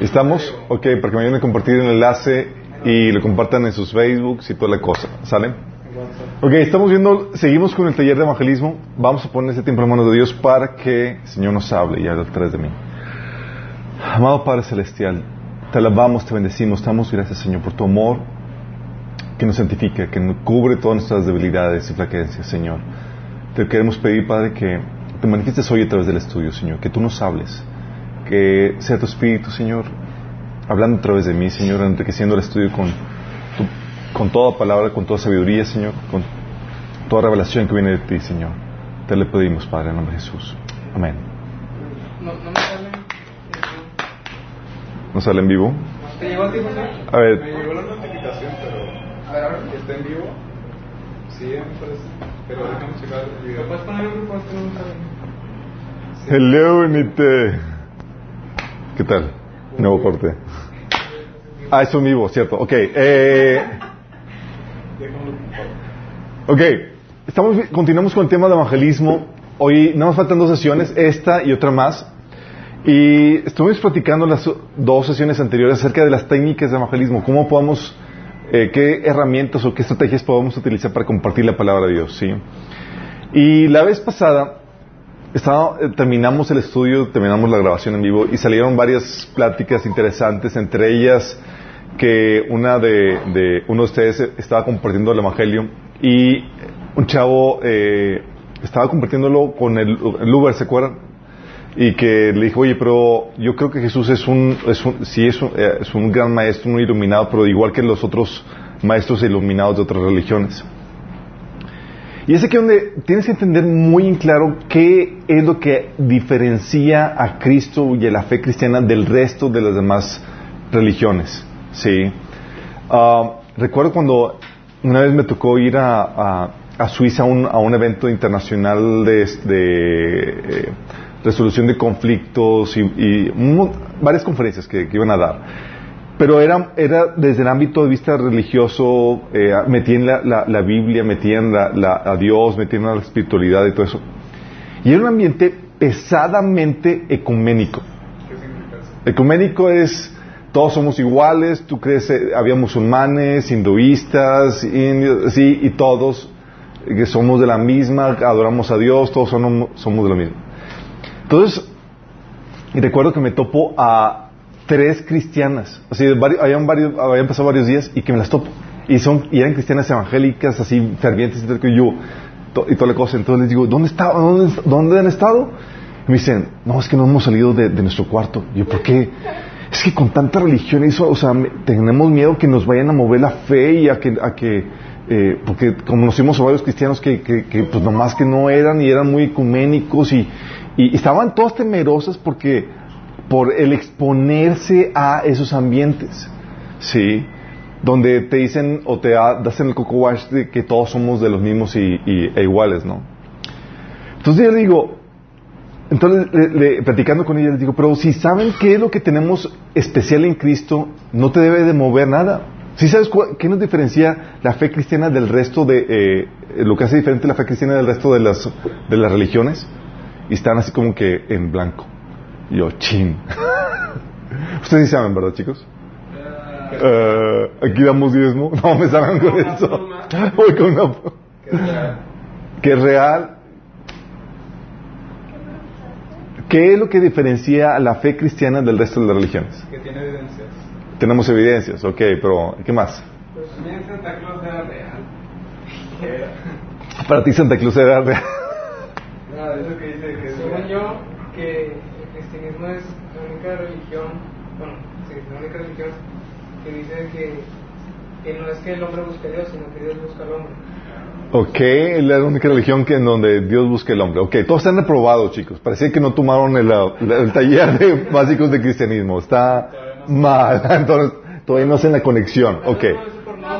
¿Estamos? Ok, para que me ayuden a compartir el enlace y lo compartan en sus Facebooks y toda la cosa. ¿Salen? Ok, estamos viendo, seguimos con el taller de evangelismo. Vamos a poner este tiempo en manos de Dios para que el Señor nos hable y haga través de mí. Amado Padre Celestial, te alabamos, te bendecimos, damos gracias Señor por tu amor que nos santifica, que nos cubre todas nuestras debilidades y flaquencias, Señor. Te queremos pedir, Padre, que te manifiestes hoy a través del estudio, Señor, que tú nos hables, que sea tu Espíritu, Señor, hablando a través de mí, Señor, enriqueciendo el estudio con, con toda palabra, con toda sabiduría, Señor, con toda revelación que viene de ti, Señor. Te le pedimos, Padre, en nombre de Jesús. Amén. No, no me sale. ¿No sale en vivo? ¿Te llegó a ti, José? A ver. Me llegó la notificación, pero. A ver. ¿Está en vivo? Sí, me parece. Pero déjame checar el ¿Me video. puedes poner el grupo? Este no me sale. Hello, Nite. ¿Qué tal? Nuevo corte. Ah, es un vivo, cierto. Ok. Eh, ok. Estamos, continuamos con el tema de evangelismo. Hoy no nos faltan dos sesiones, esta y otra más. Y estuvimos platicando las dos sesiones anteriores acerca de las técnicas de evangelismo. ¿Cómo podemos, eh, qué herramientas o qué estrategias podemos utilizar para compartir la palabra de Dios? ¿sí? Y la vez pasada estaba- eh, terminamos el estudio, terminamos la grabación en vivo y salieron varias pláticas interesantes, entre ellas que una de, de uno de ustedes estaba compartiendo el evangelio y un chavo eh, estaba compartiéndolo con el, el Uber, ¿se acuerdan? Y que le dijo, oye, pero yo creo que Jesús es un, es un sí es un, eh, es un gran maestro, un iluminado, pero igual que los otros maestros iluminados de otras religiones. Y es aquí donde tienes que entender muy en claro qué es lo que diferencia a Cristo y a la fe cristiana del resto de las demás religiones. ¿sí? Ah, recuerdo cuando una vez me tocó ir a, a- a Suiza a un, a un evento internacional de, de, eh, resolución de conflictos y, varias conferencias que iban a dar. Pero era, era desde el ámbito de vista religioso, eh, metían la, la, Biblia, metían la, a Dios, metían a la espiritualidad y todo eso. Y era un ambiente pesadamente ecuménico. Ecuménico es todos somos iguales, tú crees, eh, había musulmanes, hinduistas, indios, sí, y todos eh, que somos de la misma, adoramos a Dios, todos somos, somos de la misma. Entonces, recuerdo que me topo a tres cristianas, así, varios, habían, varios, habían pasado varios días y que me las topo. Y, son, y eran cristianas evangélicas, así, fervientes, y yo, y toda la cosa. Entonces les digo, ¿dónde, está, dónde, dónde han estado? Y me dicen, no, es que no hemos salido de, nuestro cuarto. Y yo, ¿por qué? Es que con tanta religión y eso, o sea, me- tenemos miedo que nos vayan a mover la fe y a que, a que eh, porque conocimos a varios cristianos que, que, que, pues nomás que no eran y eran muy ecuménicos y, y estaban todas temerosas porque por el exponerse a esos ambientes, ¿sí? Donde te dicen o te da- das en el coco wash de que todos somos de los mismos y, y- e iguales, ¿no? Entonces yo le digo, entonces le- le- platicando con ella les digo, pero si saben qué es lo que tenemos especial en Cristo, no te debe de mover nada. Si sabes cuál- qué nos diferencia la fe cristiana del resto de, eh, lo que hace diferente la fe cristiana del resto de las, de las religiones, y están así como que en blanco. Y yo, chin. Ustedes sí saben, ¿verdad, chicos? Eh, aquí damos diezmo. No me salgan con eso. Voy con una... ¿Qué es real? Que es real. ¿Qué es lo que diferencia a la fe cristiana del resto de las religiones? Que tiene evidencias. Tenemos evidencias, ok, pero ¿qué más? Pues también Santa Claus era real. Para ti Santa Cruz era real. Nada, eso que dice que Según yo, que el cristianismo es la única religión, bueno, sí, la única religión que dice que, que no es que el hombre busque a Dios, sino que Dios busca al hombre. Ok, la única religión que en donde Dios busca el hombre. Ok, todos están reprobados, chicos. Parecía que no tomaron el, el taller de básicos de cristianismo. Está mal. Entonces, todavía no hacen la conexión. Ok. No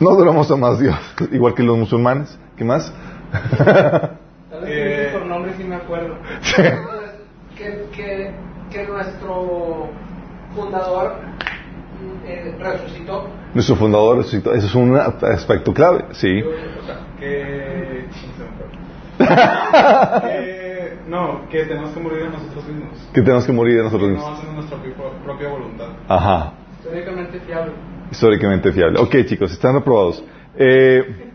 No adoramos a más Dios. Igual que los musulmanes. ¿Qué más? tal vez por nombre sí me acuerdo. Que, que, que nuestro fundador eh, resucitó. Nuestro fundador resucitó. Eso es un aspecto clave. Sí. O sea, que... que No, que tenemos que morir a nosotros mismos. Que tenemos que morir de nosotros Que mismos. no hacemos nuestra pi- propia voluntad. Ajá. Históricamente fiable. Históricamente fiable. Ok, chicos, están reprobados. Eh,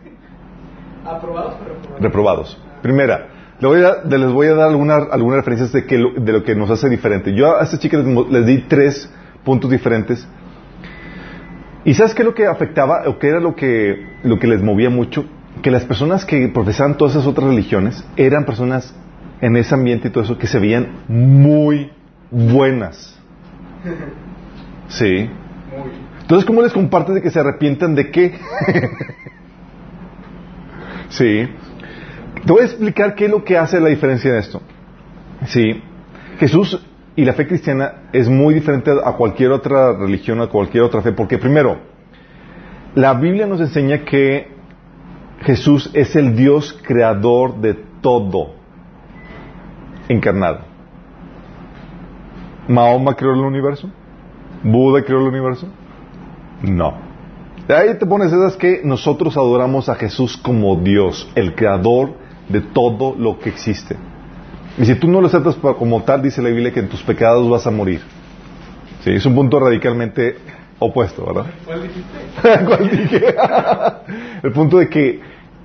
Aprobados pero reprobados. reprobados. Primera, le voy a- les voy a dar alguna- algunas referencias de, lo, de lo que nos hace diferente. Yo a esta chica les, les di tres puntos diferentes. ¿Y sabes qué es lo que afectaba o qué era lo que, lo que les movía mucho? Que las personas que profesaban todas esas otras religiones eran personas en ese ambiente y todo eso que se veían muy buenas. Sí. Entonces, ¿cómo les compartes de que se arrepientan de qué? sí. Te voy a explicar qué es lo que hace la diferencia de esto. Sí. Jesús y la fe cristiana es muy diferente a cualquier otra religión, a cualquier otra fe, porque primero, la Biblia nos enseña que Jesús es el Dios creador de todo, encarnado. ¿Mahoma creó el universo? ¿Buda creó el universo? No. De ahí te pones esas que nosotros adoramos a Jesús como Dios, el creador de todo lo que existe. Y si tú no lo aceptas como tal, dice la Biblia que en tus pecados vas a morir. Sí, es un punto radicalmente opuesto, ¿verdad? ¿Cuál dijiste? ¿Cuál dije? el punto de que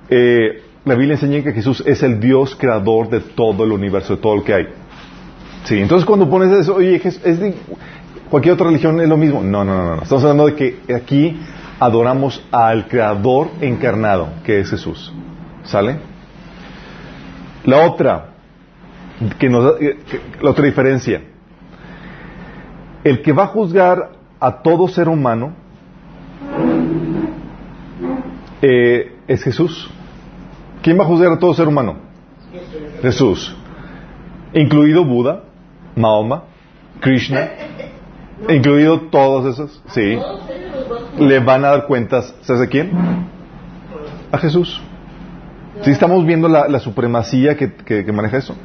eh, la Biblia enseña que Jesús es el Dios creador de todo el universo, de todo lo que hay. Sí, entonces cuando pones eso, oye, Jes- es de- cualquier otra religión es lo mismo. No, no, no, no. Estamos hablando de que aquí adoramos al creador encarnado, que es Jesús. ¿Sale? La otra, que nos la otra diferencia. El que va a juzgar a todo ser humano eh, es Jesús. ¿Quién va a juzgar a todo ser humano? Jesús. Incluido Buda, Mahoma, Krishna, incluido todos esos, sí. Le van a dar cuentas, ¿sabes de quién? A Jesús. Sí, estamos viendo la, supremacía que, maneja eso.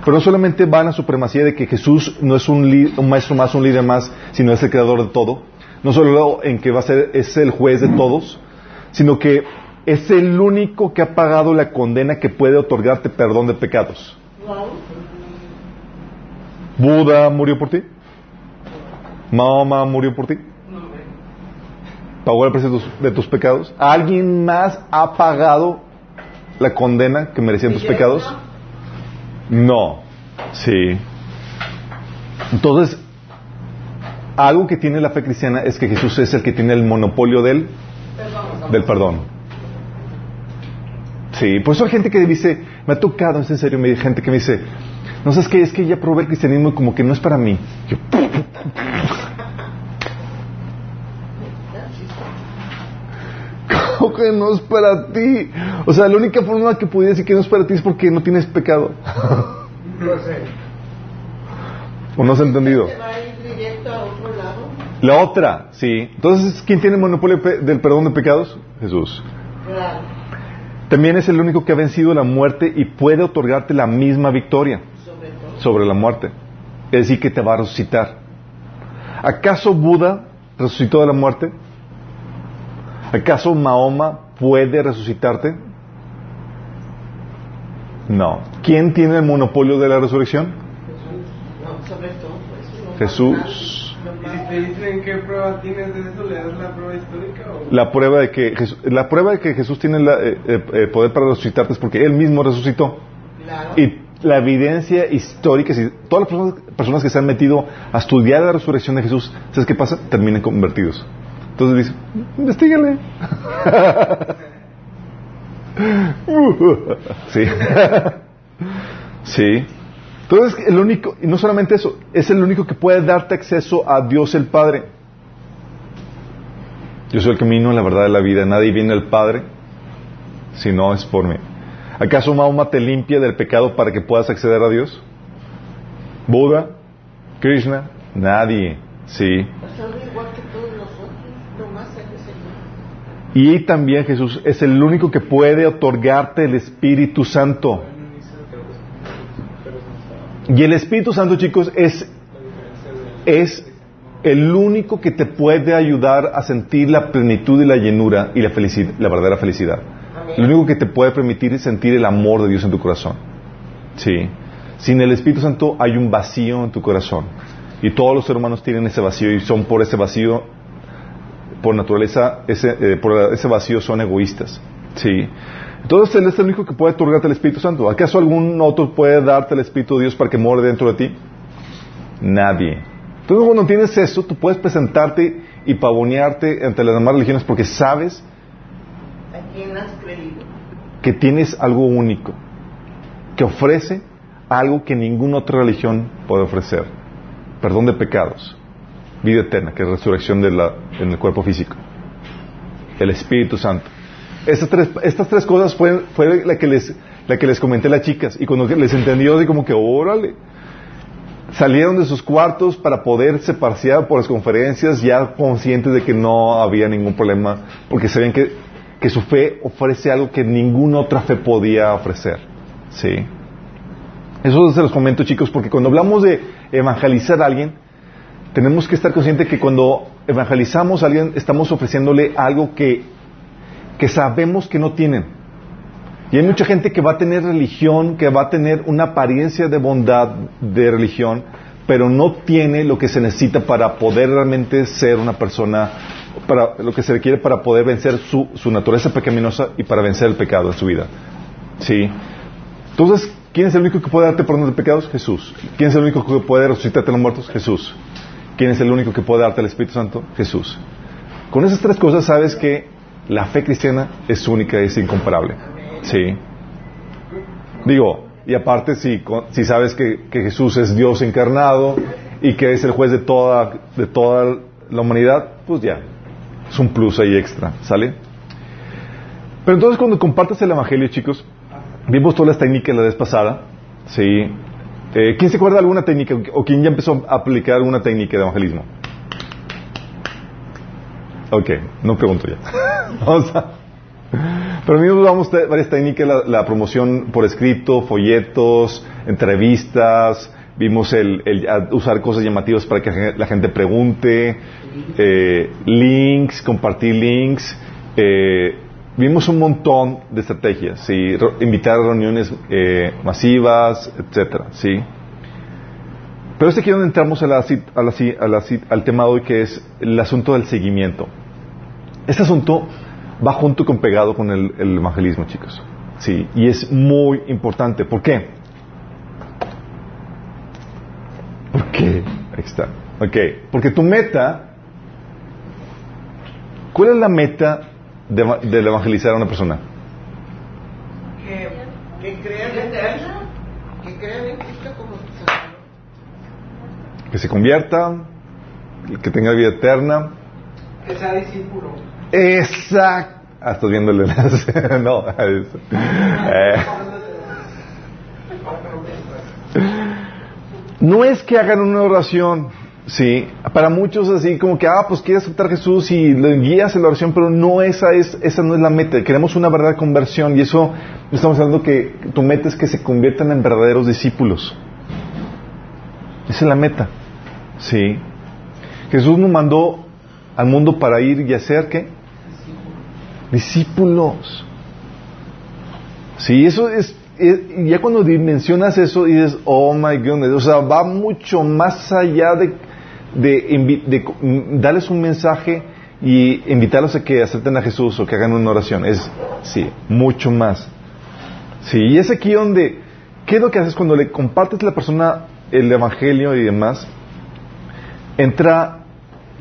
Pero no solamente va en la supremacía de que Jesús no es un, un maestro más, un líder más, sino es el creador de todo. No solo en que va a ser, es el juez de todos, sino que es el único que ha pagado la condena que puede otorgarte perdón de pecados. Buda murió por ti. Mahoma murió por ti. Pagó el precio de tus pecados. ¿Alguien más ha pagado la condena que merecían tus pecados? No. Sí. Entonces, algo que tiene la fe cristiana es que Jesús es el que tiene el monopolio del, del perdón. Sí, por eso hay gente que dice, me ha tocado, es en serio, me hay gente que me dice, no sabes qué, es que ya probé el cristianismo y como que no es para mí. Yo, ¿Cómo que no es para ti? O sea, la única forma que pudiera decir que no es para ti es porque no tienes pecado. No sé. ¿O no has entendido? ¿Se va a ir directo a otro lado? La otra, sí. Entonces, ¿quién tiene el monopolio del perdón de pecados? Jesús. Claro. También es el único que ha vencido la muerte y puede otorgarte la misma victoria Sobre todo. sobre la muerte. Es decir, que te va a resucitar. ¿Acaso Buda resucitó de la muerte? ¿Acaso Mahoma puede resucitarte? No. ¿Quién tiene el monopolio de la resurrección? Jesús. ¿Y si te dicen qué prueba tienes de eso, le das la prueba histórica o...? La prueba de que Jesús, la prueba de que Jesús tiene la, eh, eh, eh, poder para resucitarte es porque Él mismo resucitó. Claro. Y la evidencia histórica, si todas las personas, personas que se han metido a estudiar la resurrección de Jesús, ¿sabes qué pasa? Terminan convertidos. Entonces dice, investigale. sí. sí. Entonces, el único, y no solamente eso, es el único que puede darte acceso a Dios el Padre. Yo soy el camino, la verdad de la vida. Nadie viene al Padre si no es por mí. ¿Acaso Mahoma te limpia del pecado para que puedas acceder a Dios? ¿Buda? ¿Krishna? Nadie. Sí. Igual que nosotros. Nomás hay que seguir. Y también Jesús es el único que puede otorgarte el Espíritu Santo. Y el Espíritu Santo, chicos, es, es el único que te puede ayudar a sentir la plenitud y la llenura y la felicidad, la verdadera felicidad. Lo único que te puede permitir es sentir el amor de Dios en tu corazón. Sí. Sin el Espíritu Santo hay un vacío en tu corazón. Y todos los seres humanos tienen ese vacío y son por ese vacío, por naturaleza, ese, eh, ese vacío son egoístas. ¿Sí? Entonces Él es el único que puede otorgarte el Espíritu Santo. ¿Acaso algún otro puede darte el Espíritu de Dios para que more dentro de ti? Nadie. Entonces cuando tienes eso, tú puedes presentarte y pavonearte ante las demás religiones porque sabes que tienes algo único, que ofrece algo que ninguna otra religión puede ofrecer. Perdón de pecados, vida eterna, que es resurrección de la, en el cuerpo físico. El Espíritu Santo. Estas tres, estas tres cosas fue, la, que les, la que les comenté a las chicas. Y cuando les entendió, de como que, órale. Salieron de sus cuartos para poderse pasear por las conferencias, ya conscientes de que no había ningún problema, porque sabían que, que su fe ofrece algo que ninguna otra fe podía ofrecer. ¿Sí? Eso se los comento, chicos, porque cuando hablamos de evangelizar a alguien, tenemos que estar conscientes que cuando evangelizamos a alguien, estamos ofreciéndole algo que, que sabemos que no tienen. Y hay mucha gente que va a tener religión, que va a tener una apariencia de bondad de religión, pero no tiene lo que se necesita para poder realmente ser una persona, para lo que se requiere para poder vencer su, su naturaleza pecaminosa y para vencer el pecado en su vida. ¿Sí? Entonces, ¿quién es el único que puede darte perdón de pecados? Jesús. ¿Quién es el único que puede resucitarte a los muertos? Jesús. ¿Quién es el único que puede darte el Espíritu Santo? Jesús. Con esas tres cosas sabes que la fe cristiana es única y es incomparable. Sí. Digo, y aparte si, si sabes que, Jesús es Dios encarnado y que es el juez de toda, de toda la humanidad, pues ya, es un plus ahí extra, ¿sale? Pero entonces cuando compartes el Evangelio, chicos, vimos todas las técnicas la vez pasada, ¿sí? Eh, ¿Quién se acuerda de alguna técnica o quién ya empezó a aplicar alguna técnica de evangelismo? Ok, no pregunto ya. Vamos a... Pero mismo vamos a varias técnicas, la, la, promoción por escrito, folletos, entrevistas, vimos el, el usar cosas llamativas para que la gente pregunte, eh, links, compartir links, eh, vimos un montón de estrategias, ¿sí? invitar a reuniones eh, masivas, etcétera, ¿sí? Pero es aquí donde entramos a la, a la, a al tema de hoy que es el asunto del seguimiento. Este asunto va junto con pegado con el, el, evangelismo, chicos. Sí, y es muy importante. ¿Por qué? ¿Por qué? Ahí está. Ok, porque tu meta, ¿cuál es la meta de, de evangelizar a una persona? Que, que crean en que crean en Cristo como. Que se convierta, que tenga vida eterna. Que sea discípulo. Exacto. Ah, estás viendo el enlace. no, eso. Eh. No es que hagan una oración, sí. Para muchos así como que, ah, pues quiere aceptar Jesús y le guías en la oración, pero no esa es, esa no es la meta. Queremos una verdadera conversión y eso estamos hablando que tu meta es que se conviertan en verdaderos discípulos. Esa es la meta, sí. Jesús nos mandó al mundo para ir y hacer qué? Discípulos. Sí, eso es, ya cuando mencionas eso dices, oh my goodness, o sea, va mucho más allá de, de, de, darles un mensaje y invitarlos a que acepten a Jesús o que hagan una oración. Es, sí, mucho más. Sí, y es aquí donde, ¿qué es lo que haces cuando le compartes a la persona el evangelio y demás? Entra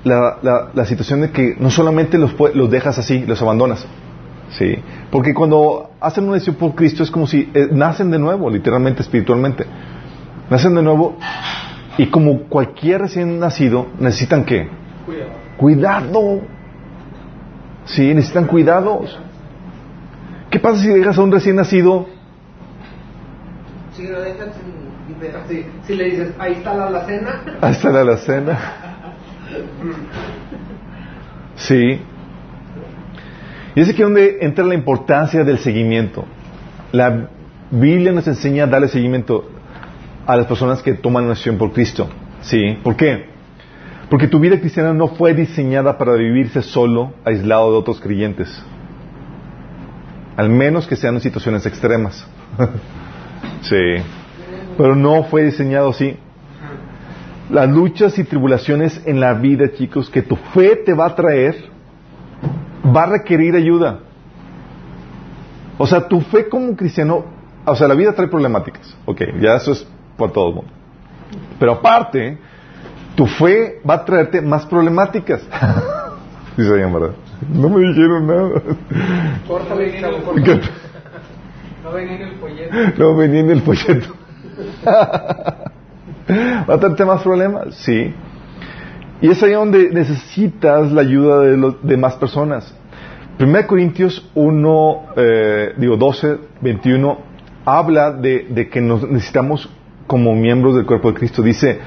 la, la, la, situación de que no solamente los, los dejas así, los abandonas. ¿sí? Porque cuando hacen una decisión por Cristo es como si eh, nacen de nuevo, literalmente, espiritualmente. Nacen de nuevo y como cualquier recién nacido, necesitan qué? Cuidado. Cuidado. Sí, necesitan cuidados. ¿Qué pasa si dejas a un recién nacido? Si lo dejas sin si le dices, ahí está la alacena. Ahí está la alacena. Sí. Y es aquí donde entra la importancia del seguimiento. La Biblia nos enseña a darle seguimiento a las personas que toman una decisión por Cristo. ¿Sí? ¿Por qué? Porque tu vida cristiana no fue diseñada para vivirse solo, aislado de otros creyentes. Al menos que sean en situaciones extremas. sí. Pero no fue diseñado así. Las luchas y tribulaciones en la vida, chicos, que tu fe te va a traer, va a requerir ayuda. O sea, tu fe como cristiano, o sea, la vida trae problemáticas. Ok, ya eso es por todo el mundo. Pero aparte, tu fe va a traerte más problemáticas. Sí sabían, ¿verdad? No me dijeron nada. Folleto. No venía en el folleto. No venía en el folleto. ¿Va a traerte más problemas? Sí. Y es ahí donde necesitas la ayuda de, los- de más personas. 1 Corintios 1, eh, digo 12, 21, habla de, de que nos necesitamos como miembros del cuerpo de Cristo. Dice,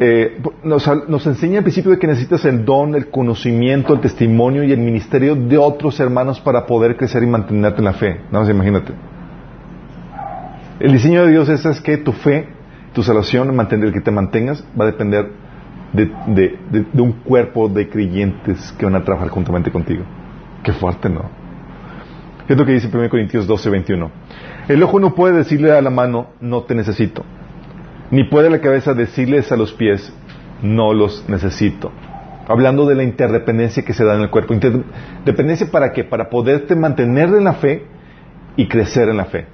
eh, nos, enseña al principio de que necesitas el don, el conocimiento, el testimonio y el ministerio de otros hermanos para poder crecer y mantenerte en la fe. Nada más imagínate. El diseño de Dios es, es que tu fe, tu salvación, mantener, que te mantengas, va a depender de, de- de- de un cuerpo de creyentes que van a trabajar juntamente contigo. Qué fuerte, ¿no? Es lo que dice 1 Corintios 12, 21. El ojo no puede decirle a la mano, no te necesito. Ni puede la cabeza decirles a los pies, no los necesito. Hablando de la interdependencia que se da en el cuerpo. Interdependencia para qué? Para poderte mantener en la fe y crecer en la fe.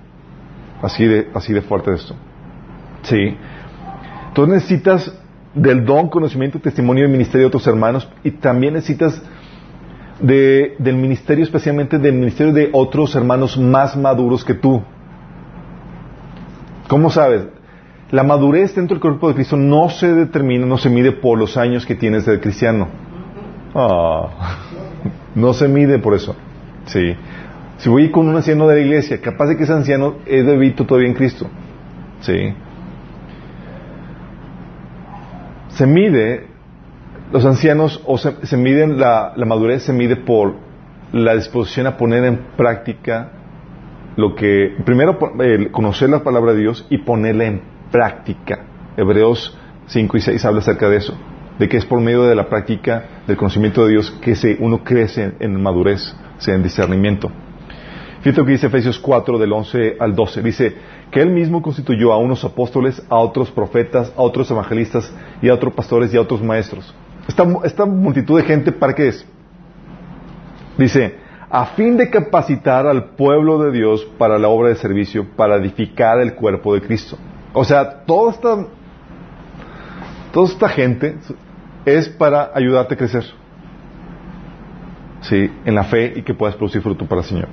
Así de, así de fuerte esto. Sí. Tú necesitas del don, conocimiento, testimonio y ministerio de otros hermanos y también necesitas de- del ministerio, especialmente del ministerio de otros hermanos más maduros que tú. ¿Cómo sabes? La madurez dentro del cuerpo de Cristo no se determina, no se mide por los años que tienes de cristiano. Ah, no se mide por eso. Sí. Si voy con un anciano de la iglesia, capaz de que ese anciano es debito todavía en Cristo. Sí. Se mide, los ancianos, o se, se miden, la, la madurez se mide por la disposición a poner en práctica lo que, primero el conocer la palabra de Dios y ponerla en práctica. Hebreos 5 y 6 habla acerca de eso, de que es por medio de la práctica del conocimiento de Dios que se, uno crece en, madurez, sea, en discernimiento. Fíjate lo que dice Efesios 4 del 11 al 12. Dice que él mismo constituyó a unos apóstoles, a otros profetas, a otros evangelistas y a otros pastores y a otros maestros. Esta, esta multitud de gente, ¿para qué es? Dice, a fin de capacitar al pueblo de Dios para la obra de servicio, para edificar el cuerpo de Cristo. O sea, toda esta, toda esta gente es para ayudarte a crecer. Sí, en la fe y que puedas producir fruto para el Señor.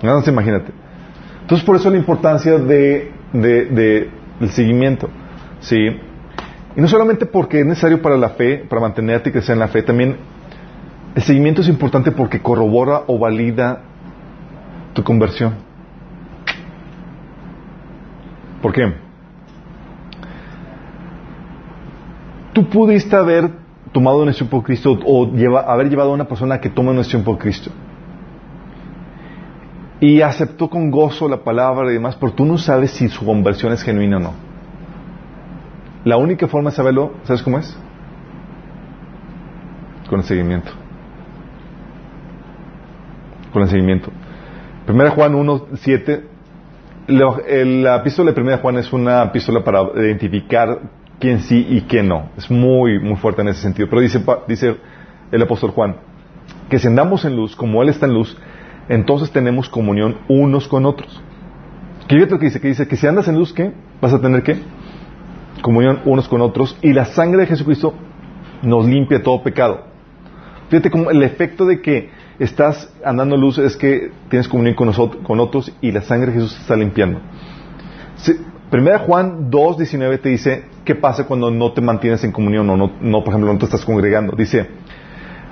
Nada más imagínate. Entonces, por eso la importancia de, de- de- del seguimiento. Sí. Y no solamente porque es necesario para la fe, para mantenerte y crecer en la fe, también el seguimiento es importante porque corrobora o valida tu conversión. ¿Por qué? Tú pudiste haber tomado una decisión por Cristo o haber llevado a una persona que toma una decisión por Cristo y aceptó con gozo la palabra y demás, pero tú no sabes si su conversión es genuina o no. La única forma de saberlo, ¿sabes cómo es? Con el seguimiento. Con el seguimiento. Primera Juan 1, 7. La, epístola de Primera Juan es una epístola para identificar quién sí y quién no. Es muy, muy fuerte en ese sentido. Pero dice, el apóstol Juan, que si andamos en luz, como Él está en luz, entonces tenemos comunión unos con otros. ¿Qué fíjate lo que dice? Que dice que si andas en luz, ¿qué? Vas a tener qué? Comunión unos con otros. Y la sangre de Jesucristo nos limpia todo pecado. Fíjate como el efecto de que estás andando luz es que tienes comunión con, nosotros, con otros y la sangre de Jesús te está limpiando. Sí, Primera Juan 2, 19 te dice qué pasa cuando no te mantienes en comunión o no, no, por ejemplo, no te estás congregando. Dice,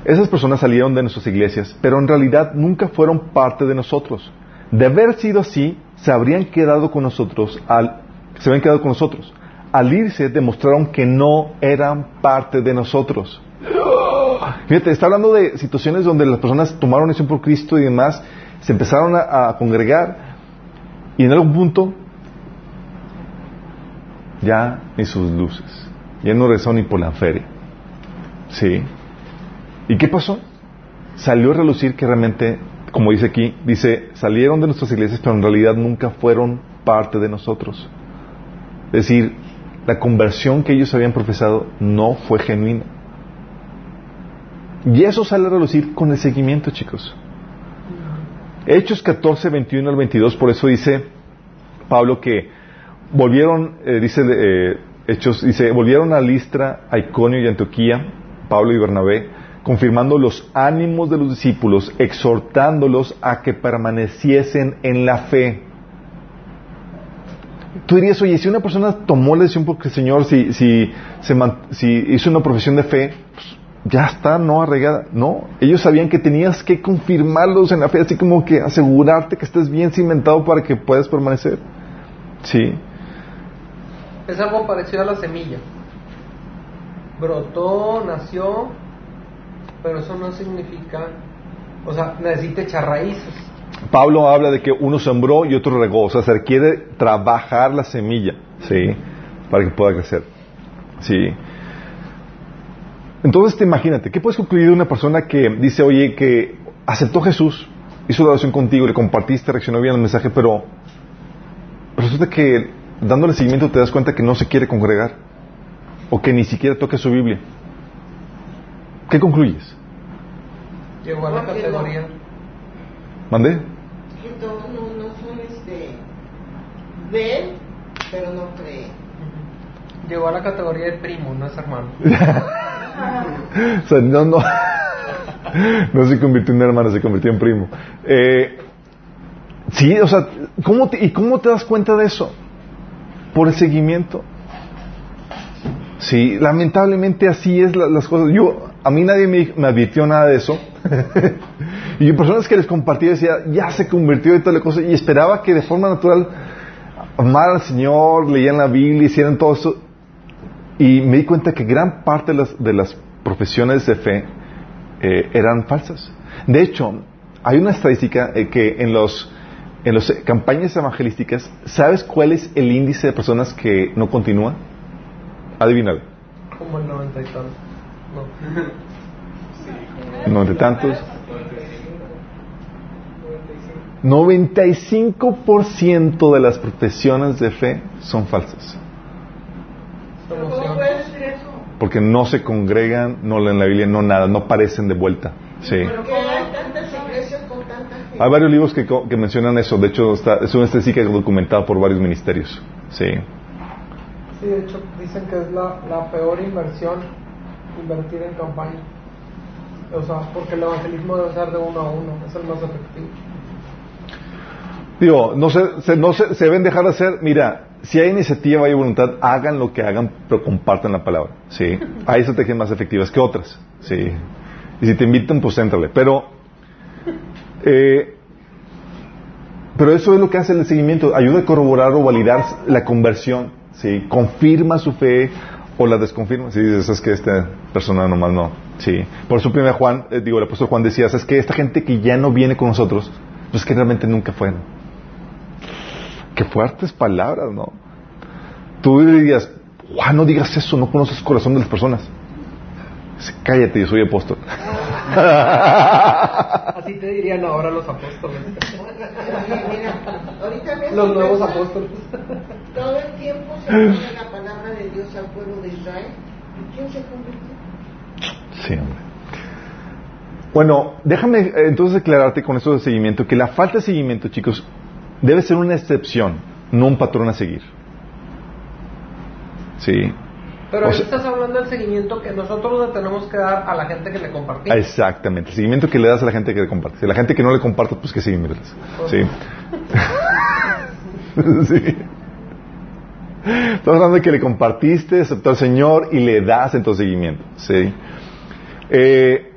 esas personas salieron de nuestras iglesias, pero en realidad nunca fueron parte de nosotros. De haber sido así, se habrían quedado con nosotros al, se habrían quedado con nosotros. Al irse demostraron que no eran parte de nosotros. Fíjate, está hablando de situaciones donde las personas tomaron decisión por Cristo y demás, se empezaron a, a congregar y en algún punto ya ni sus luces, ya no rezó ni por la feria. ¿Sí? ¿Y qué pasó? Salió a relucir que realmente, como dice aquí, dice, salieron de nuestras iglesias, pero en realidad nunca fueron parte de nosotros. Es decir, la conversión que ellos habían profesado no fue genuina. Y eso sale a relucir con el seguimiento, chicos. Hechos 14, 21 al 22, por eso dice Pablo que volvieron, eh, dice eh, Hechos, dice, volvieron a Listra, a Iconio y Antioquía, Pablo y Bernabé, confirmando los ánimos de los discípulos, exhortándolos a que permaneciesen en la fe. Tú dirías, oye, si una persona tomó la decisión porque el Señor, si, se hizo una profesión de fe, pues, ya está, no arregada. No, ellos sabían que tenías que confirmarlos en la fe, así como que asegurarte que estés bien cimentado para que puedas permanecer. Sí. Es algo parecido a la semilla. Brotó, nació, pero eso no significa, o sea, necesita echar raíces. Pablo habla de que uno sembró y otro regó, o sea, se requiere trabajar la semilla, ¿sí? Para que pueda crecer. Sí. Entonces, te imagínate, ¿qué puedes concluir de una persona que dice, oye, que aceptó Jesús, hizo la oración contigo, le compartiste, reaccionó bien al mensaje, pero resulta que dándole seguimiento te das cuenta que no se quiere congregar o que ni siquiera toca su Biblia? ¿Qué concluyes? Llegó a la categoría. ¿Mandé? Todos no, no son este. Ven, pero no creen. Llegó a la categoría de primo, no es hermano. sea, no, no. no se convirtió en hermano, se convirtió en primo. Eh, sí, o sea, ¿cómo te, ¿y cómo te das cuenta de eso? Por el seguimiento. Sí, lamentablemente así es la- las cosas. Yo, a mí nadie me, me advirtió nada de eso. y personas que les compartía decía, ya se convirtió y toda la cosa, y esperaba que de forma natural amaran al Señor, leían la Biblia, hicieran todo eso. Y me di cuenta que gran parte de las, de las profesiones de fe eh, eran falsas. De hecho, hay una estadística eh, que en los en las campañas evangelísticas, ¿sabes cuál es el índice de personas que no continúan? Adivínalo. Como el 90 y tanto. No. Noventa y tantos. 95% de las profesiones de fe son falsas. ¿Pero ¿Cómo Emoción. puede ser eso? Porque no se congregan, no leen la Biblia, no nada, no aparecen de vuelta. Sí. ¿Por qué hay tantas iglesias con tanta gente? Hay varios libros que, co- que mencionan eso. De hecho, está, es una estadística documentada por varios ministerios. Sí. Sí, de hecho dicen que es la, la peor inversión invertir en campaña. O sea, porque el evangelismo debe ser de uno a uno, es el más efectivo. Digo, no se, se- no se, se deben dejar de hacer. Mira, si hay iniciativa y voluntad, hagan lo que hagan, pero compartan la palabra. Sí. Hay estrategias más efectivas que otras. Sí. Y si te invitan, pues éntrale. Pero, eh, pero eso es lo que hace el seguimiento. Ayuda a corroborar o validar la conversión. Sí. Confirma su fe o la desconfirma. Si dices, es que esta persona nomás no. Sí. Por eso primero Juan, eh, digo, el apóstol Juan decía, es que esta gente que ya no viene con nosotros, pues que realmente nunca fueron. Qué fuertes palabras, ¿no? Tú dirías, Juan, no digas eso, no conoces el corazón de las personas. Dice, Cállate, yo soy apóstol. Así te dirían ahora los apóstoles. Los nuevos pensar, apóstoles. Todo el tiempo se pone la palabra de Dios al pueblo de Israel. ¿Y quién se convirtió? Sí, hombre. Bueno, déjame eh, entonces aclararte con esto de seguimiento que la falta de seguimiento, chicos, debe ser una excepción, no un patrón a seguir. Sí. Pero O ahí sea- estás hablando del seguimiento que nosotros le tenemos que dar a la gente que le compartimos. Exactamente, el seguimiento que le das a la gente que le comparte. Si la gente que no le comparte, pues que seguimientos. Sí. sí. Estamos hablando de que le compartiste, aceptó al Señor y le das entonces seguimiento. Sí. Eh,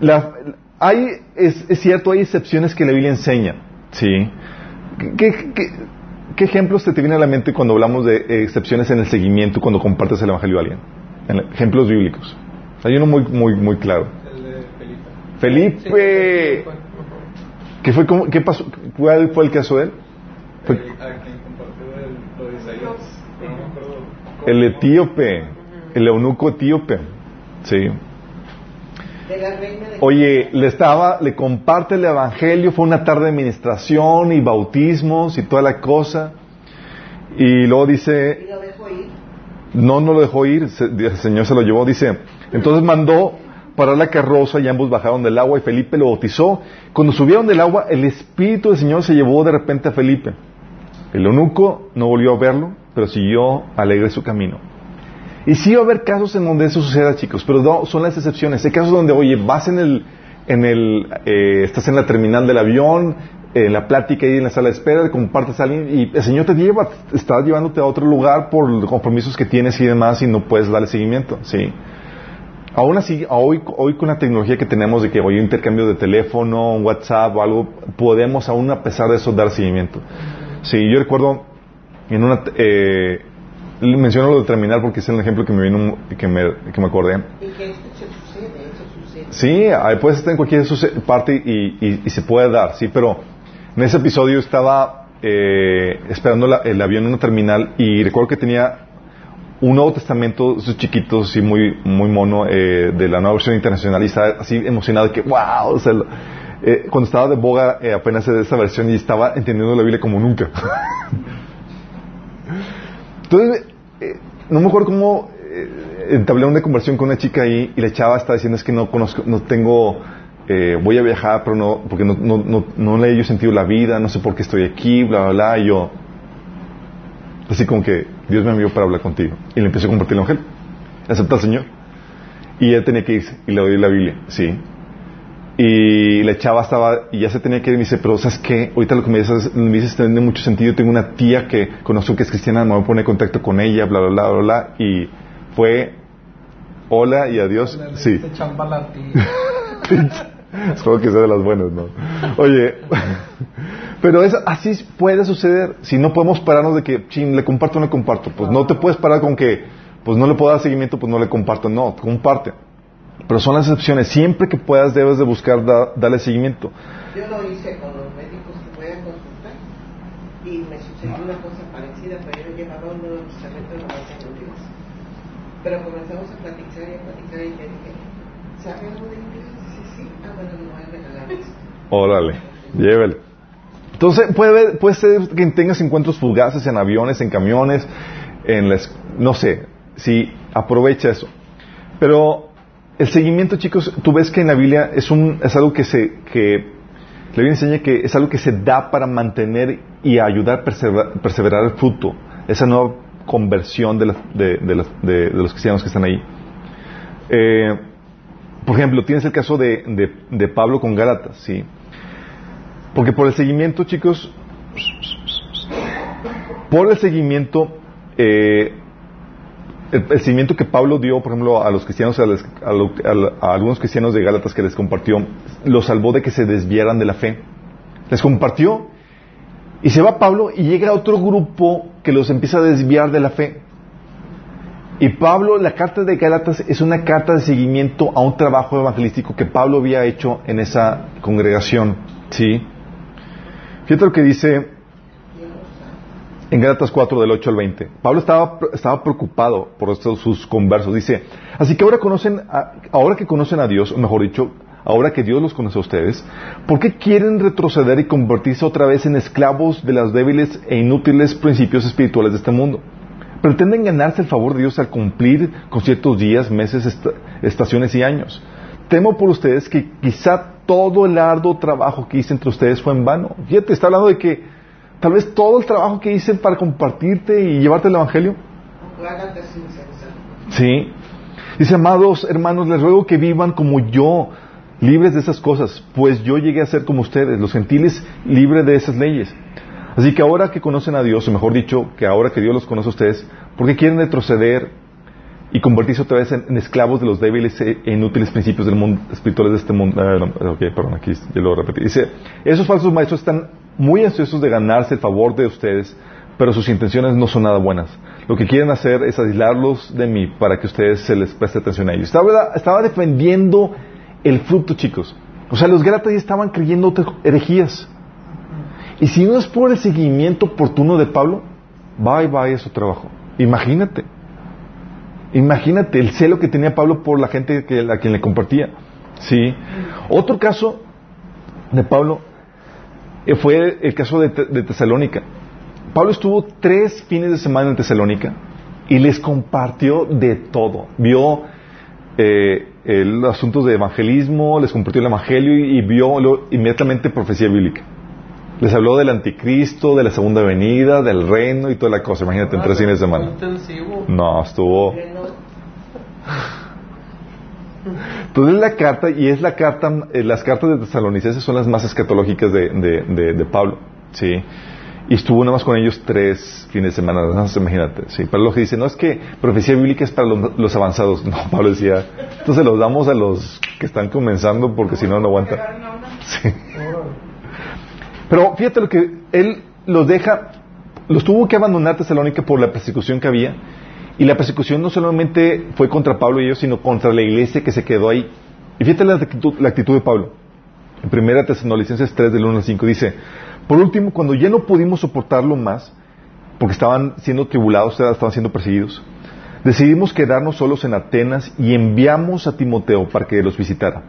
la- hay, es, es cierto, hay excepciones que la Biblia enseña. Sí. ¿Qué, qué, qué ejemplos te, te vienen a la mente cuando hablamos de eh, excepciones en el seguimiento cuando compartes el Evangelio a alguien? En- ejemplos bíblicos. Hay uno muy, muy, muy claro. El de Felipe. Felipe. Sí. ¿Qué fue, cómo- qué pasó? ¿Cuál fue el caso de él? Fue el etíope, el eunuco etíope. Sí. De la reina de Oye, le estaba, le comparte el evangelio, fue una tarde de administración y bautismos y toda la cosa. Y luego dice, no, no lo dejó ir, el Señor se lo llevó, dice, entonces mandó parar la carroza y ambos bajaron del agua y Felipe lo bautizó. Cuando subieron del agua, el Espíritu del Señor se llevó de repente a Felipe. El eunuco no volvió a verlo, pero siguió alegre su camino. Y sí va a haber casos en donde eso suceda, chicos, pero no, son las excepciones. Hay casos donde, oye, vas en el, en el, eh, estás en la terminal del avión, en la plática y en la sala de espera, compartes a alguien y el Señor te lleva, está llevándote a otro lugar por los compromisos que tienes y demás y no puedes darle seguimiento, sí. Aún así, hoy, hoy con la tecnología que tenemos de que hoy intercambio de teléfono, WhatsApp o algo, podemos aún a pesar de eso dar seguimiento. Sí, yo recuerdo en una, eh, menciono lo del terminal porque es el ejemplo que me vino, que me, que me acordé. Y que esto sucede, eso sucede. Sí, ahí puedes estar en cualquier parte y, y- y se puede dar, sí, pero en ese episodio estaba eh, esperando la- el avión en una terminal y recuerdo que tenía un Nuevo Testamento, esos chiquitos, así muy, muy mono, eh, de la nueva versión internacional y estaba así emocionado de que, wow, o sea, lo- eh, cuando estaba de boga eh, apenas de esa versión y estaba entendiendo la Biblia como nunca. Entonces, eh, no me acuerdo cómo eh, entablé una conversación con una chica ahí y la chava estaba diciendo es que no conozco, no tengo, eh, voy a viajar, pero no, porque no, no, no, no le he sentido la vida, no sé por qué estoy aquí, bla, bla, bla, y yo, así como que Dios me envió para hablar contigo. Y le empecé a compartir el Evangelio. Acepta al Señor. Y él tenía que irse, y le doy la Biblia, sí. Y la chava estaba, y ya se tenía que ir, y me dice, pero ¿sabes qué? Ahorita lo que me dices, me dices tiene mucho sentido. Tengo una tía que conozco que es cristiana, me voy a poner en contacto con ella, bla, bla, bla, bla, bla. Y fue, hola y adiós. Sí. Te chamba la tía. Espero que sea de las buenas, ¿no? Oye, pero es, así puede suceder. Si no podemos pararnos de que, chin, le comparto o no le comparto. Pues no te puedes parar con que, pues no le puedo dar seguimiento, pues no le comparto. No, comparte. Pero son las excepciones. Siempre que puedas debes de buscar da- darle seguimiento. Yo lo hice con los médicos que voy a consultar y me sucedió una cosa parecida, pero yo llevaba un nuevo testamento de la en inglés. Pero comenzamos a platicar y a platicar y le dije, ¿sabe algo de inglés? Dice, sí. Ah, bueno, le voy a regalar esto. Órale, llévele. Entonces, puede, puede ser que tengas encuentros fugaces en aviones, en camiones, en las, no sé, si aprovecha eso. Pero el seguimiento, chicos, tú ves que en la Biblia es, un, es algo que se, que la enseña que es algo que se da para mantener y ayudar a perseverar, el fruto, esa nueva conversión de, de, de de- los cristianos que están ahí. Eh, por ejemplo, tienes el caso de Pablo con Gálatas, ¿sí? Porque por el seguimiento, chicos, por el seguimiento, eh, el, seguimiento que Pablo dio, por ejemplo, a los cristianos, a, las- a lo- a a algunos cristianos de Gálatas que les compartió, los salvó de que se desviaran de la fe. Les compartió y se va Pablo y llega otro grupo que los empieza a desviar de la fe. Y Pablo, la carta de Gálatas es una carta de seguimiento a un trabajo evangelístico que Pablo había hecho en esa congregación. ¿Sí? Fíjate lo que dice en Gálatas 4 del 8 al 20. Pablo estaba, estaba preocupado por estos, sus conversos. Dice, así que ahora conocen, a- ahora que conocen a Dios, mejor dicho, ahora que Dios los conoce a ustedes, ¿por qué quieren retroceder y convertirse otra vez en esclavos de los débiles e inútiles principios espirituales de este mundo? Pretenden ganarse el favor de Dios al cumplir con ciertos días, meses, esta- estaciones y años. Temo por ustedes que quizá todo el arduo trabajo que hice entre ustedes fue en vano. Fíjate, está hablando de que tal vez todo el trabajo que hice para compartirte y llevarte el Evangelio. Sí. Dice, amados hermanos, les ruego que vivan como yo, libres de esas cosas, pues yo llegué a ser como ustedes, los gentiles, libres de esas leyes. Así que ahora que conocen a Dios, o mejor dicho, que ahora que Dios los conoce a ustedes, ¿por qué quieren retroceder y convertirse otra vez en, esclavos de los débiles e inútiles principios del mundo, espirituales de este mundo? Ah, ok, perdón, aquí ya lo repetí. Dice, esos falsos maestros están muy ansiosos de ganarse el favor de ustedes, pero sus intenciones no son nada buenas. Lo que quieren hacer es aislarlos de mí para que ustedes se les preste atención a ellos. Estaba, defendiendo el fruto, chicos. O sea, los Gálatas ya estaban creyendo herejías. Y si no es por el seguimiento oportuno de Pablo, bye bye a su trabajo. Imagínate. Imagínate el celo que tenía Pablo por la gente que, a quien le compartía. Sí. Otro caso de Pablo fue el caso de, Te- de Tesalónica. Pablo estuvo tres fines de semana en Tesalónica y les compartió de todo. Vio eh, el asunto de evangelismo, les compartió el evangelio y, y vio lo- inmediatamente profecía bíblica. Les habló del anticristo, de la segunda venida, del reino y toda la cosa. Imagínate, en tres fines de semana. No, estuvo... Entonces la carta, y es la carta, eh, las cartas de tesalonicenses son las más escatológicas de, de, Pablo, ¿sí? Y estuvo nada más con ellos tres fines de semana, nada más imagínate, ¿sí? Que dice, no es que profecía bíblica es para los, los avanzados. No, Pablo decía, entonces los damos a los que están comenzando porque si no, no aguantan. Sí. Pero fíjate lo que él los deja, los tuvo que abandonar Tesalónica por la persecución que había. Y la persecución no solamente fue contra Pablo y ellos, sino contra la iglesia que se quedó ahí. Y fíjate la actitud, la actitud de Pablo. En primera Tesalonicenses 3 del 1 al 5 dice, por último, cuando ya no pudimos soportarlo más, porque estaban siendo tribulados, estaban siendo perseguidos, decidimos quedarnos solos en Atenas y enviamos a Timoteo para que los visitara.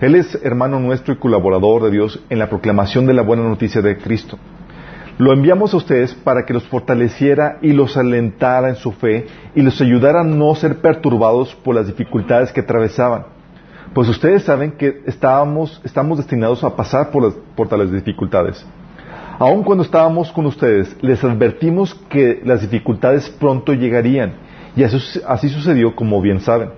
Él es hermano nuestro y colaborador de Dios en la proclamación de la buena noticia de Cristo. Lo enviamos a ustedes para que los fortaleciera y los alentara en su fe y los ayudara a no ser perturbados por las dificultades que atravesaban. Pues ustedes saben que estábamos, estamos destinados a pasar por, las, por tales dificultades. Aun cuando estábamos con ustedes, les advertimos que las dificultades pronto llegarían. Y así, así sucedió, como bien saben.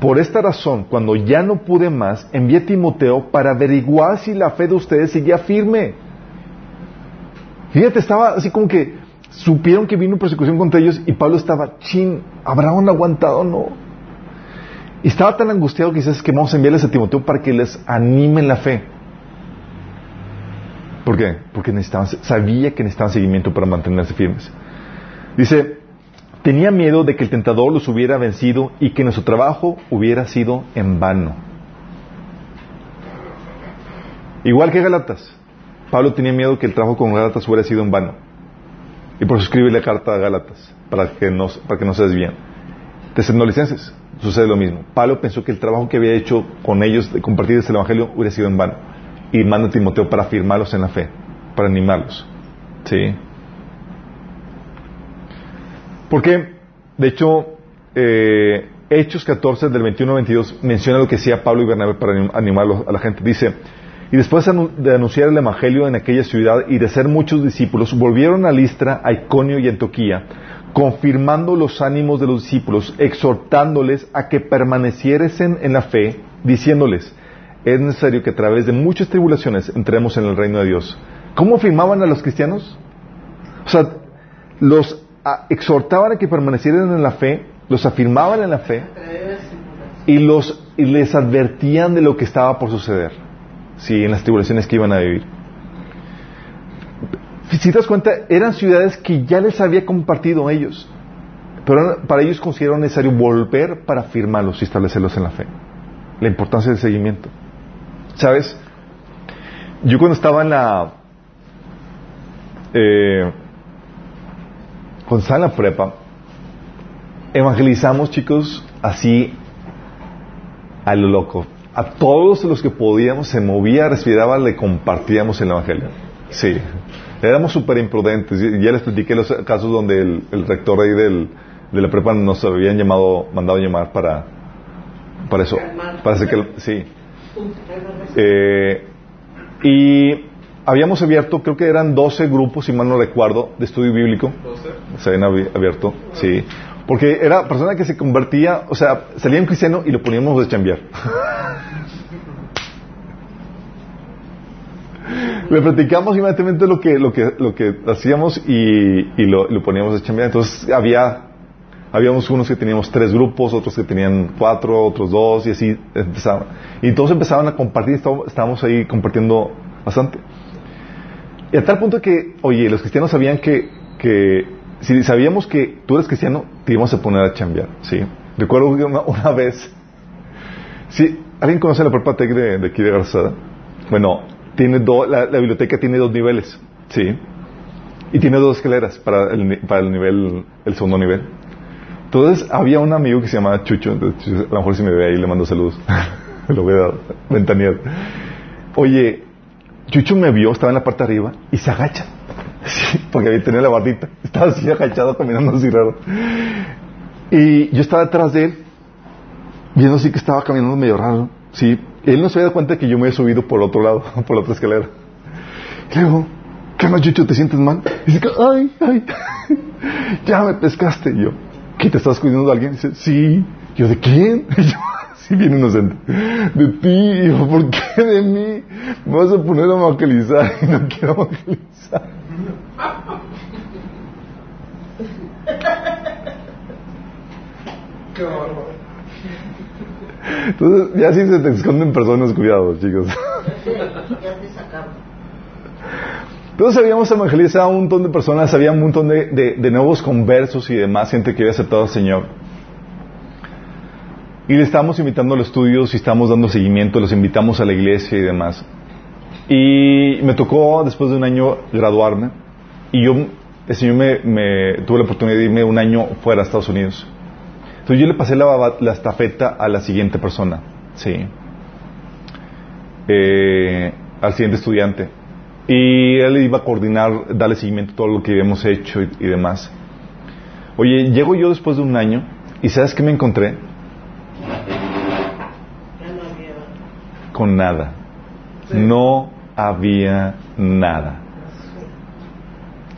Por esta razón, cuando ya no pude más, envié a Timoteo para averiguar si la fe de ustedes seguía firme. Fíjate, estaba así como que supieron que vino persecución contra ellos y Pablo estaba, chin, ¿habrán aguantado no? Y estaba tan angustiado que dices que vamos a enviarles a Timoteo para que les animen la fe. ¿Por qué? Porque necesitaban, sabía que necesitaban seguimiento para mantenerse firmes. Dice, tenía miedo de que el tentador los hubiera vencido y que nuestro trabajo hubiera sido en vano. Igual que Galatas. Pablo tenía miedo que el trabajo con Galatas hubiera sido en vano. Y por eso escribe la carta a Galatas, para que no, para que no se desvíen. Tesalonicenses, sucede lo mismo. Pablo pensó que el trabajo que había hecho con ellos de compartir este evangelio hubiera sido en vano. Y manda a Timoteo para afirmarlos en la fe, para animarlos. ¿Sí? Porque, de hecho, eh, Hechos 14 del 21 al 22 menciona lo que hacía Pablo y Bernabé para anim- animarlos a la gente. Dice, y después de anunciar el Evangelio en aquella ciudad y de ser muchos discípulos, volvieron a Listra, a Iconio y a Antioquía, confirmando los ánimos de los discípulos, exhortándoles a que permaneciesen en la fe, diciéndoles, es necesario que a través de muchas tribulaciones entremos en el reino de Dios. ¿Cómo afirmaban a los cristianos? O sea, los a- exhortaban a que permanecieran en la fe, los afirmaban en la fe y, los, y les advertían de lo que estaba por suceder, sí, en las tribulaciones que iban a vivir. Si te das cuenta, eran ciudades que ya les había compartido ellos, pero para ellos consideraron necesario volver para afirmarlos y establecerlos en la fe. La importancia del seguimiento. ¿Sabes? Yo cuando estaba en la... Eh, cuando la prepa, evangelizamos, chicos, así a lo loco. A todos los que podíamos, se movía, respiraba, le compartíamos el evangelio. Sí. Éramos súper imprudentes. Ya les platiqué los casos donde el, el rector ahí del, de la prepa nos habían llamado, mandado llamar para, para eso. Para hacer que, sí. Eh, y habíamos abierto, creo que eran 12 grupos, si mal no recuerdo, de estudio bíblico. 12. Se habían abi- abierto, sí. Porque era persona que se convertía, o sea, salía un cristiano y lo poníamos a chambear. Le platicamos inmediatamente lo que, lo que, lo que hacíamos y, y lo, lo poníamos a chambear. Entonces había, habíamos unos que teníamos tres grupos, otros que tenían cuatro, otros dos y así empezaban. Y todos empezaban a compartir, estábamos ahí compartiendo bastante. Y a tal punto que, oye, los cristianos sabían que, que si sabíamos que tú eres cristiano, te íbamos a poner a chambear, ¿sí? Recuerdo que una, vez, ¿sí? ¿Alguien conoce la prepa Tec de, de aquí de Garzada? Bueno, tiene do- la, biblioteca tiene dos niveles, ¿sí? Y tiene dos escaleras para el, para el nivel, el segundo nivel. Entonces, había un amigo que se llamaba Chucho, a lo mejor si me ve ahí le mando saludos. Lo voy a dar, ventanear. Oye, Chucho me vio, estaba en la parte arriba y se agacha. Sí. porque había tenido la bardita. Estaba así agachado, caminando así raro. Y yo estaba detrás de él, viendo así que estaba caminando medio raro. Sí, él no se había dado cuenta que yo me había subido por el otro lado, por la otra escalera. Y le digo, ¿qué más, Chucho? ¿Te sientes mal? Y dice, ay, ay, ya me pescaste. Y yo, ¿qué te estás cuidando de alguien? Y dice, sí. Yo, ¿de quién? Y yo, sí, bien inocente. De ti. Y yo, ¿por qué de mí? Me vas a poner a evangelizar y no quiero evangelizar. Qué bárbaro. Entonces, ya si se te esconden personas, cuidado, chicos. Entonces habíamos evangelizado a un montón de personas, había un montón de, de- de nuevos conversos y demás, gente que había aceptado al Señor. Y le estábamos invitando a los estudios y estábamos dando seguimiento, los invitamos a la iglesia y demás. Y me tocó, después de un año, graduarme. Y yo, el Señor me, me- tuve la oportunidad de irme un año fuera a Estados Unidos. Entonces yo le pasé la, la estafeta a la siguiente persona, sí. Eh, al siguiente estudiante. Y él iba a coordinar, darle seguimiento a todo lo que habíamos hecho y, y demás. Oye, llego yo después de un año y ¿sabes qué me encontré? Con nada. No había nada.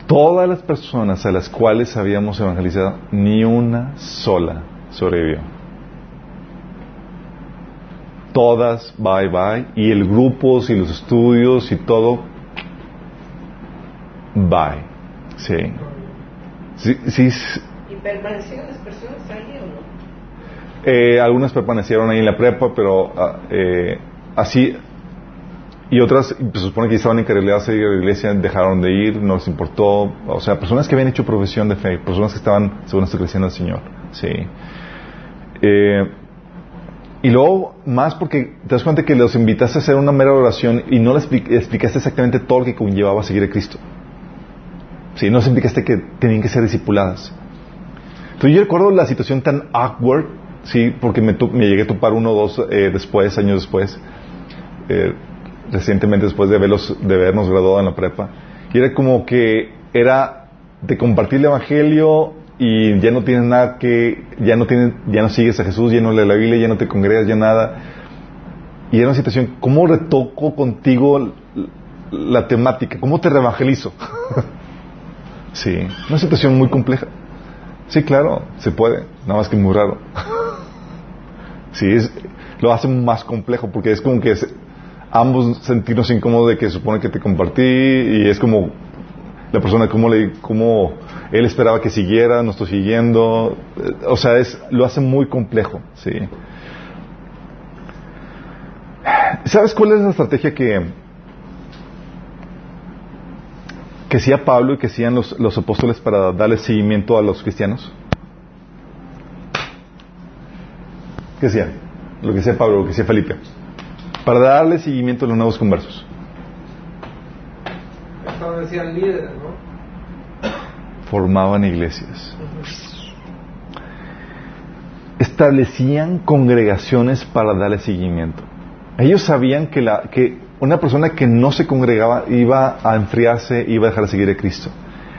Todas las personas a las cuales habíamos evangelizado, ni una sola sobrevivió. Todas, bye bye. Y el grupo, y los estudios y todo, bye. Sí. Sí, sí. ¿Y permanecieron las personas ahí o no? Eh, algunas permanecieron ahí en la prepa, pero ah, eh, así. Y otras, pues, se supone que estaban encarriladas a ir a la iglesia, dejaron de ir, no les importó. O sea, personas que habían hecho profesión de fe, personas que estaban, según esto, creciendo al Señor. Sí. Eh, y luego, más porque te das cuenta que los invitaste a hacer una mera oración y no les expli- explicaste exactamente todo lo que conllevaba seguir a Cristo. Sí, no les explicaste que tenían que ser discipuladas. Entonces yo recuerdo la situación tan awkward, sí, porque me, me llegué a topar uno o dos eh, después, años después, eh, recientemente después de, verlos, de vernos graduado en la prepa, y era como que era de compartir el evangelio y ya no tienes nada que, ya no tienes, ya no sigues a Jesús, ya no lees la Biblia, ya no te congregas, ya nada. Y era una situación, ¿cómo retoco contigo la temática? ¿Cómo te reevangelizo? sí, una situación muy compleja. Sí, claro, se puede, nada más que muy raro. sí, es, lo hace más complejo porque es como que es- ambos sentirnos incómodos de que supone que te compartí y es como la persona como le como él esperaba que siguiera, no estoy siguiendo, eh, o sea, es lo hace muy complejo, sí. ¿Sabes cuál es la estrategia que que hacía Pablo y que hacían los, los apóstoles para darle seguimiento a los cristianos? ¿Qué hacían? Lo que hacía Pablo, lo que hacía Felipe. Para darle seguimiento a los nuevos conversos. ¿No? Formaban iglesias. Establecían congregaciones para darle seguimiento. Ellos sabían que, la, que una persona que no se congregaba iba a enfriarse, iba a dejar de seguir a Cristo.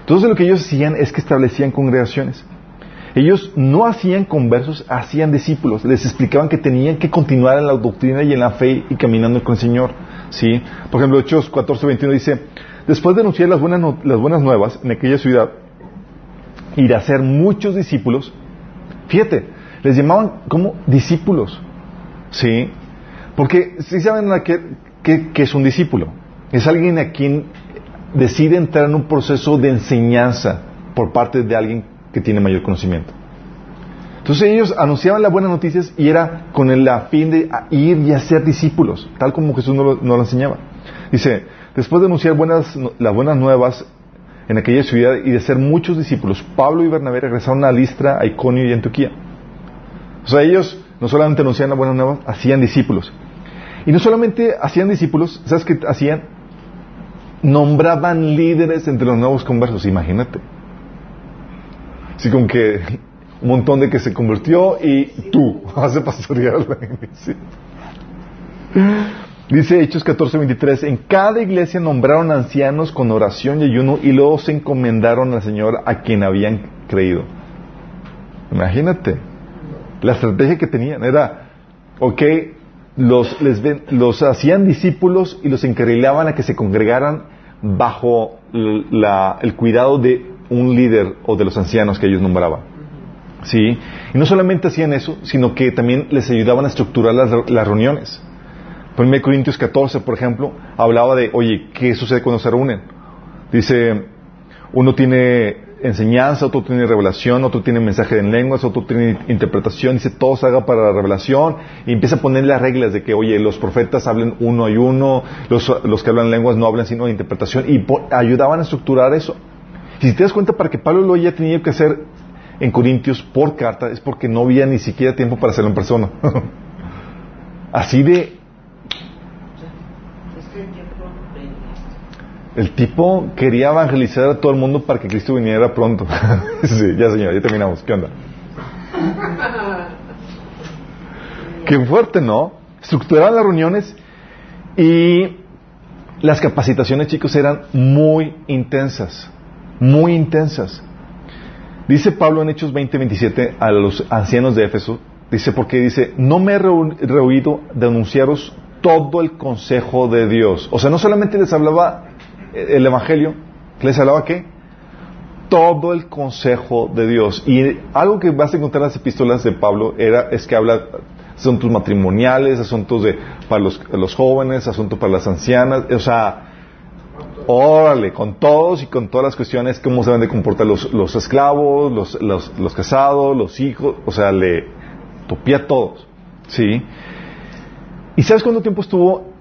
Entonces lo que ellos hacían es que establecían congregaciones. Ellos no hacían conversos, hacían discípulos. Les explicaban que tenían que continuar en la doctrina y en la fe y caminando con el Señor. ¿sí? Por ejemplo, Hechos 14, 21 dice, después de anunciar las buenas, no- las buenas nuevas en aquella ciudad y de hacer muchos discípulos, fíjate, les llamaban como discípulos. ¿sí? Porque si saben a qué, qué- qué es un discípulo, es alguien a quien decide entrar en un proceso de enseñanza por parte de alguien que tiene mayor conocimiento. Entonces ellos anunciaban las buenas noticias y era con el fin de a- ir y hacer discípulos, tal como Jesús nos lo, nos lo enseñaba. Dice, después de anunciar buenas, las buenas nuevas en aquella ciudad y de ser muchos discípulos, Pablo y Bernabé regresaron a Listra, a Iconio y a Antioquía. O sea, ellos no solamente anunciaban las buenas nuevas, hacían discípulos. Y no solamente hacían discípulos, ¿sabes qué hacían? Nombraban líderes entre los nuevos conversos, imagínate. Así como que un montón de que se convirtió y tú vas a pastorear la iglesia. Dice Hechos 14:23, en cada iglesia nombraron ancianos con oración y ayuno y luego se encomendaron al Señor a quien habían creído. Imagínate, la estrategia que tenían era, ok, los, les ven- los hacían discípulos y los encarrilaban a que se congregaran bajo la- el cuidado de un líder o de los ancianos que ellos nombraban. ¿Sí? Y no solamente hacían eso, sino que también les ayudaban a estructurar las, las reuniones. 1 Corintios 14, por ejemplo, hablaba de, oye, ¿qué sucede cuando se reúnen? Dice, uno tiene enseñanza, otro tiene revelación, otro tiene mensaje en lenguas, otro tiene interpretación, dice, todo se haga para la revelación, y empieza a poner las reglas de que, oye, los profetas hablen uno y uno, los, los que hablan lenguas no hablan sino de interpretación, y ayudaban a estructurar eso. Y si te das cuenta, para que Pablo lo haya tenido que hacer en Corintios por carta, es porque no había ni siquiera tiempo para hacerlo en persona. Así de, Es que el tiempo apremia. El tipo quería evangelizar a todo el mundo para que Cristo viniera pronto. sí, ya señor, ya terminamos. ¿Qué onda? Qué fuerte, ¿no? Estructuraban las reuniones y las capacitaciones, chicos, eran muy intensas, muy intensas. Dice Pablo en Hechos 20:27 a los ancianos de Éfeso, dice, porque dice, no me he rehuido de anunciaros todo el consejo de Dios. O sea, no solamente les hablaba el Evangelio, les hablaba qué? Todo el consejo de Dios. Y algo que vas a encontrar en las epístolas de Pablo era, es que habla asuntos matrimoniales, asuntos de, para los, los jóvenes, asuntos para las ancianas, o sea, Órale, con todos y con todas las cuestiones, cómo se deben de comportar los, los esclavos, los, los, los casados, los hijos, o sea, le topía a todos, ¿sí? ¿Y sabes cuánto tiempo estuvo?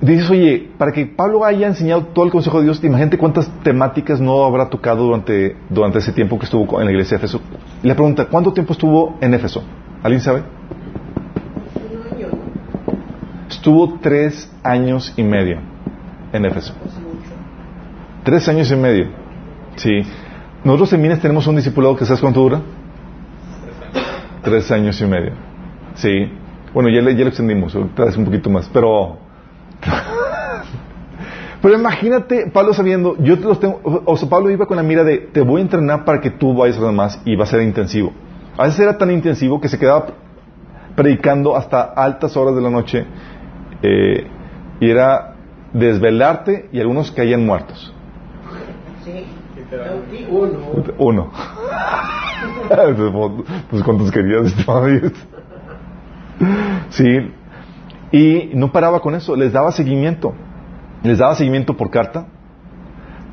Dices, oye, para que Pablo haya enseñado todo el consejo de Dios, imagínate cuántas temáticas no habrá tocado durante, durante ese tiempo que estuvo en la iglesia de Éfeso. La pregunta, ¿cuánto tiempo estuvo en Éfeso? ¿Alguien sabe? Estuvo tres años y medio en Éfeso. Tres años y medio. Sí. Nosotros en Minas tenemos un discipulado que ¿sabes cuánto dura? Tres años y medio. Sí. Bueno, ya, le- ya lo extendimos, ahorita es un poquito más, pero... pero imagínate, Pablo sabiendo, yo te los tengo, o sea, Pablo iba con la mira de, te voy a entrenar para que tú vayas a lo más y va a ser intensivo. A veces era tan intensivo que se quedaba predicando hasta altas horas de la noche eh, y era desvelarte y algunos caían muertos. Sí. Uno. Uno. pues cuántos querías? Sí. Y no paraba con eso, les daba seguimiento. Les daba seguimiento por carta.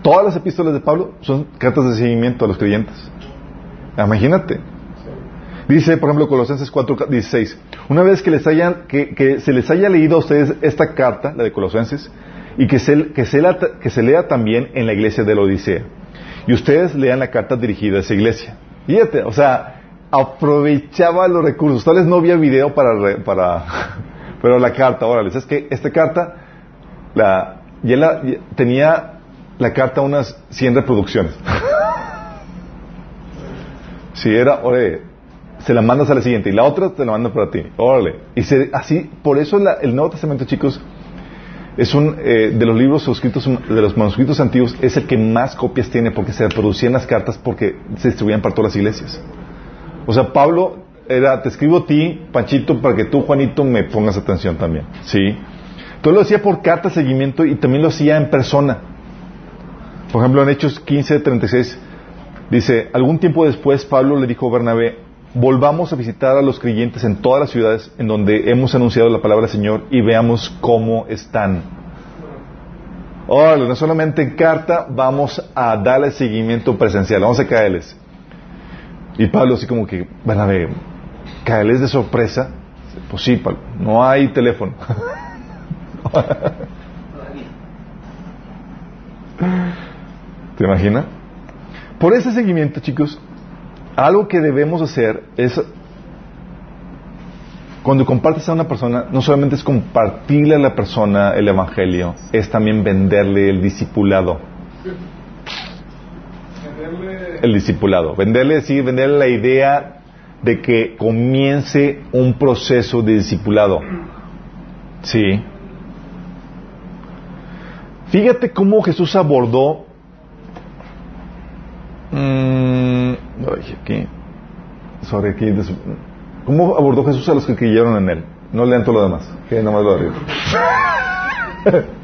Todas las epístolas de Pablo son cartas de seguimiento a los creyentes. Imagínate. Dice, por ejemplo, Colosenses 4, 16. Una vez que, les hayan, que, que se les haya leído a ustedes esta carta, la de Colosenses, y que se, que, se que se lea también en la iglesia de la Odisea. Y ustedes lean la carta dirigida a esa iglesia. Fíjate, o sea, aprovechaba los recursos. Tal vez no había video para, para pero la carta, órale, es que esta carta, la, ya la, tenía la carta unas 100 reproducciones. Si era, órale, se la mandas a la siguiente y la otra te la manda para ti, órale. Y se- así, por eso el Nuevo Testamento, chicos, es un eh, de los libros escritos de los manuscritos antiguos es el que más copias tiene porque se reproducían las cartas porque se distribuían para todas las iglesias. O sea, Pablo era te escribo a ti, Panchito, para que tú, Juanito, me pongas atención también, ¿sí? Entonces lo hacía por carta de seguimiento y también lo hacía en persona. Por ejemplo, en Hechos 15, 36 dice, algún tiempo después Pablo le dijo a Bernabé, volvamos a visitar a los creyentes en todas las ciudades en donde hemos anunciado la palabra del Señor y veamos cómo están. Órale, no solamente en carta, vamos a darle seguimiento presencial, vamos a caerles. Y Pablo así como que, Bernabé, caerles de sorpresa. Pues sí, no hay teléfono. ¿Te imaginas? Por ese seguimiento, chicos, algo que debemos hacer es, cuando compartes a una persona, no solamente es compartirle a la persona el Evangelio, es también venderle el discipulado. El discipulado. Venderle, sí, venderle la idea de que comience un proceso de discipulado. Sí. Fíjate cómo Jesús abordó. Mm, ay, aquí. Sobre aquí. ¿Cómo abordó Jesús a los que creyeron en él? No lean todo lo demás, que nada más lo arriba.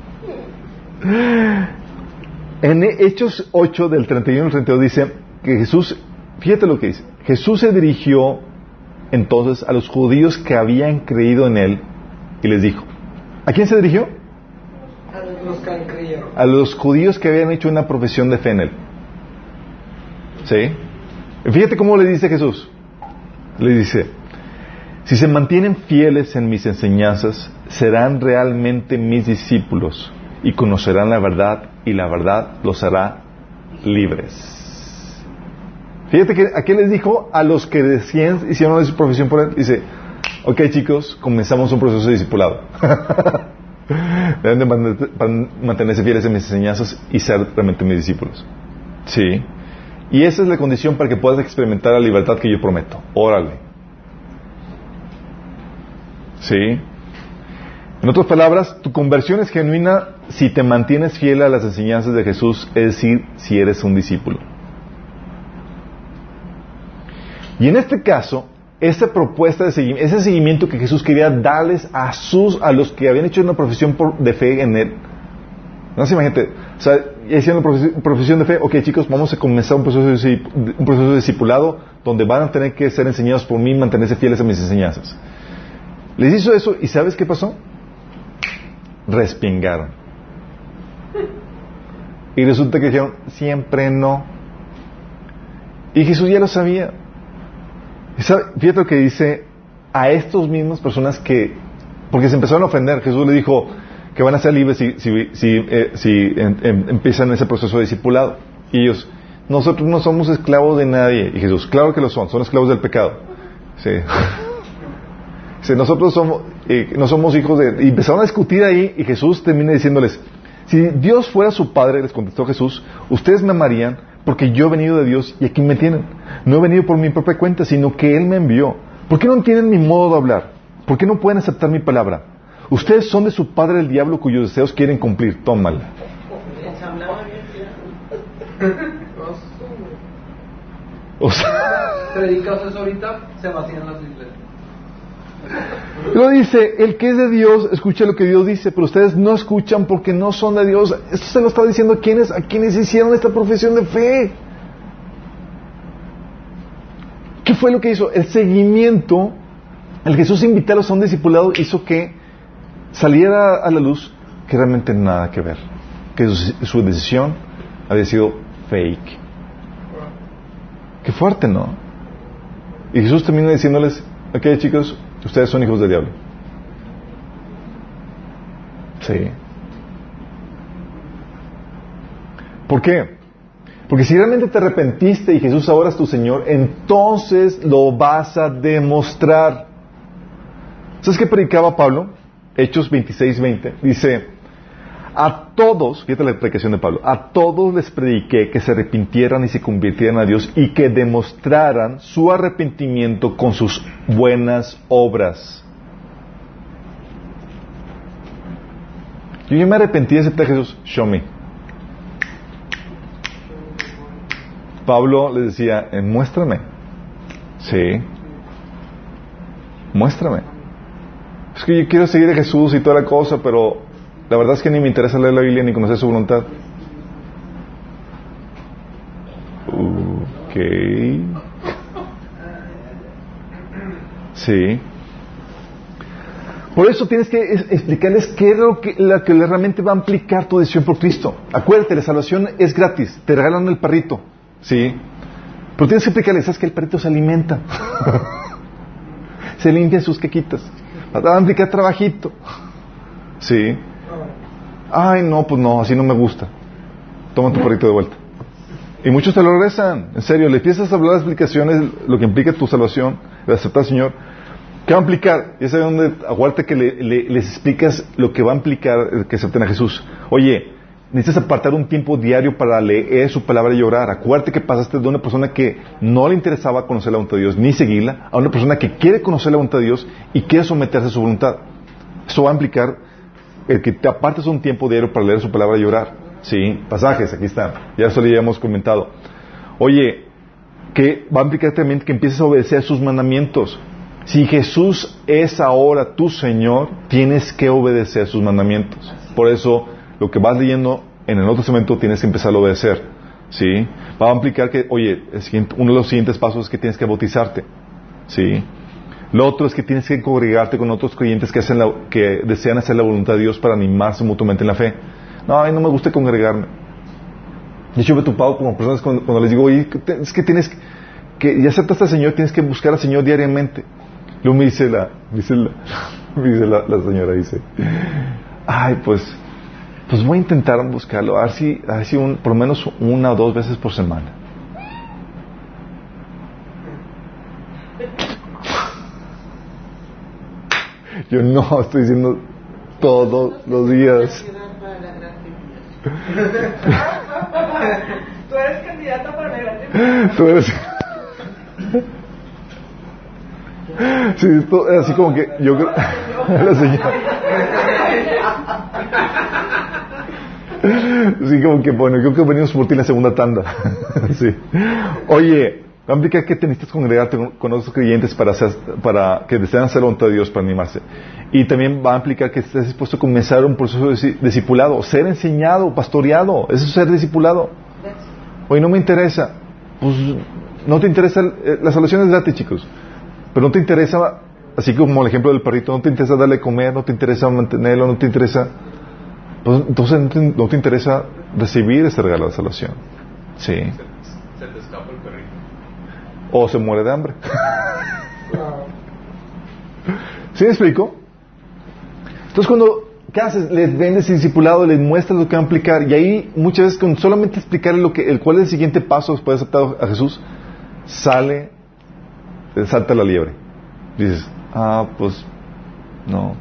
en Hechos 8, del 31 al 32, dice que Jesús, fíjate lo que dice, Jesús se dirigió entonces a los judíos que habían creído en él y les dijo, ¿a quién se dirigió? Los que creyeron. a los judíos que habían hecho una profesión de fe en él. ¿Sí? Fíjate cómo le dice Jesús. Le dice, si se mantienen fieles en mis enseñanzas, serán realmente mis discípulos y conocerán la verdad y la verdad los hará libres. Fíjate que aquí les dijo a los que recién hicieron su profesión por él, dice, ok chicos, comenzamos un proceso de discipulado. Deben de man- mantenerse fieles en mis enseñanzas y ser realmente mis discípulos. Sí. Y esa es la condición para que puedas experimentar la libertad que yo prometo. Órale. Sí. En otras palabras, tu conversión es genuina si te mantienes fiel a las enseñanzas de Jesús, es decir, si eres un discípulo. Y en este caso, esa propuesta de seguimiento, ese seguimiento que Jesús quería darles a sus, a los que habían hecho una profesión por- de fe en Él. No se imagínate, o sea, hicieron una profesi- profesión de fe, ok chicos, vamos a comenzar un proceso, de, un proceso de discipulado donde van a tener que ser enseñados por mí y mantenerse fieles a mis enseñanzas. Les hizo eso y ¿sabes qué pasó? Respingaron. Y resulta que dijeron, siempre no. Y Jesús ya lo sabía. Fíjate lo que dice a estos mismas personas que, porque se empezaron a ofender, Jesús le dijo que van a ser libres si, si, si, eh, em- em- empiezan ese proceso de discipulado. Y ellos, nosotros no somos esclavos de nadie. Y Jesús, claro que lo son, son esclavos del pecado. Sí. Dice, nosotros somos, eh, no somos hijos de... Y empezaron a discutir ahí y Jesús termina diciéndoles, si Dios fuera su Padre, les contestó Jesús, ustedes me amarían porque yo he venido de Dios y aquí me tienen. No he venido por mi propia cuenta, sino que Él me envió. ¿Por qué no entienden mi modo de hablar? ¿Por qué no pueden aceptar mi palabra? Ustedes son de su padre el diablo cuyos deseos quieren cumplir. Tómala. O sea, Predicas eso ahorita, se vacían las iglesias. Lo dice, el que es de Dios, escucha lo que Dios dice, pero ustedes no escuchan porque no son de Dios. Esto se lo está diciendo a quienes, a quienes hicieron esta profesión de fe. ¿Qué fue lo que hizo? El seguimiento, el Jesús invitarlos a un discipulado hizo que saliera a la luz que realmente nada que ver, que su, su decisión había sido fake. Qué fuerte, ¿no? Y Jesús termina diciéndoles, ok chicos, ustedes son hijos del diablo. Sí. ¿Por qué? Porque si realmente te arrepentiste y Jesús ahora es tu Señor, entonces lo vas a demostrar. ¿Sabes qué predicaba Pablo? Hechos 26, 20. Dice, a todos, fíjate la predicación de Pablo, a todos les prediqué que se arrepintieran y se convirtieran a Dios y que demostraran su arrepentimiento con sus buenas obras. Yo ya me arrepentí de aceptar a Jesús. Show me. Pablo les decía, eh, muéstrame. Sí. Muéstrame. Es que yo quiero seguir a Jesús y toda la cosa, pero la verdad es que ni me interesa leer la Biblia ni conocer su voluntad. Ok. Sí. Por eso tienes que es- explicarles qué es lo que, la que realmente va a implicar tu decisión por Cristo. Acuérdate, la salvación es gratis. Te regalan el perrito. Sí. Pero tienes que explicarles, ¿sabes que el perrito se alimenta? se limpia sus quequitas. Va a implicar trabajito. Sí. Ay, no, pues no, así no me gusta. Toma tu perrito de vuelta. Y muchos te lo regresan. En serio, le empiezas a hablar de explicaciones, lo que implica tu salvación, de aceptar al Señor. ¿Qué va a implicar? Y es ahí donde, aguarte que le- le- les explicas lo que va a implicar que acepten a Jesús. Oye, necesitas apartar un tiempo diario para leer su palabra y orar. Acuérdate que pasaste de una persona que no le interesaba conocer la voluntad de Dios ni seguirla, a una persona que quiere conocer la voluntad de Dios y quiere someterse a su voluntad. Eso va a implicar el que te apartes un tiempo diario para leer su palabra y orar. Sí, pasajes, aquí están. Ya eso le habíamos comentado. Oye, que va a implicar también que empieces a obedecer sus mandamientos. Si Jesús es ahora tu Señor, tienes que obedecer sus mandamientos. Por eso, lo que vas leyendo en el Nuevo Testamento tienes que empezar a obedecer. ¿Sí? Va a implicar que, oye, uno de los siguientes pasos es que tienes que bautizarte. ¿Sí? Lo otro es que tienes que congregarte con otros creyentes que, hacen que desean hacer la voluntad de Dios para animarse mutuamente en la fe. No, a mí no me gusta congregarme. De hecho, me he topado como personas cuando, les digo, es que tienes que, ya aceptaste al Señor, tienes que buscar al Señor diariamente. Luego me dice la, dice la, dice la, señora, dice, ay, pues, pues voy a intentar buscarlo, a ver si, a ver si un, por lo menos una o dos veces por semana. Yo no, estoy diciendo todos los días. Tú eres candidato para la Tú eres. Sí, esto, así como que yo creo. La señora. Sí, como que bueno, creo que venimos por ti en la segunda tanda. Sí. Oye, va a implicar que te necesitas congregarte con, otros creyentes para, que desean hacer la voluntad de Dios para animarse. Y también va a implicar que estés dispuesto a comenzar un proceso de discipulado, ser enseñado, pastoreado. Eso es ser discipulado. Oye, no me interesa. Pues no te interesa. Eh, la salvación es gratis, chicos. Pero no te interesa, así como el ejemplo del perrito, no te interesa darle a comer, no te interesa mantenerlo, no te interesa. Pues entonces no te, interesa recibir ese regalo de salvación. Sí. O se muere de hambre. ¿Sí me explico? Entonces cuando, ¿qué haces? Les vendes el discipulado, les muestras lo que va a aplicar y ahí muchas veces con solamente explicarle lo que, el cuál es el siguiente paso después de aceptar a Jesús, sale, salta la liebre. Dices, ah, pues, no.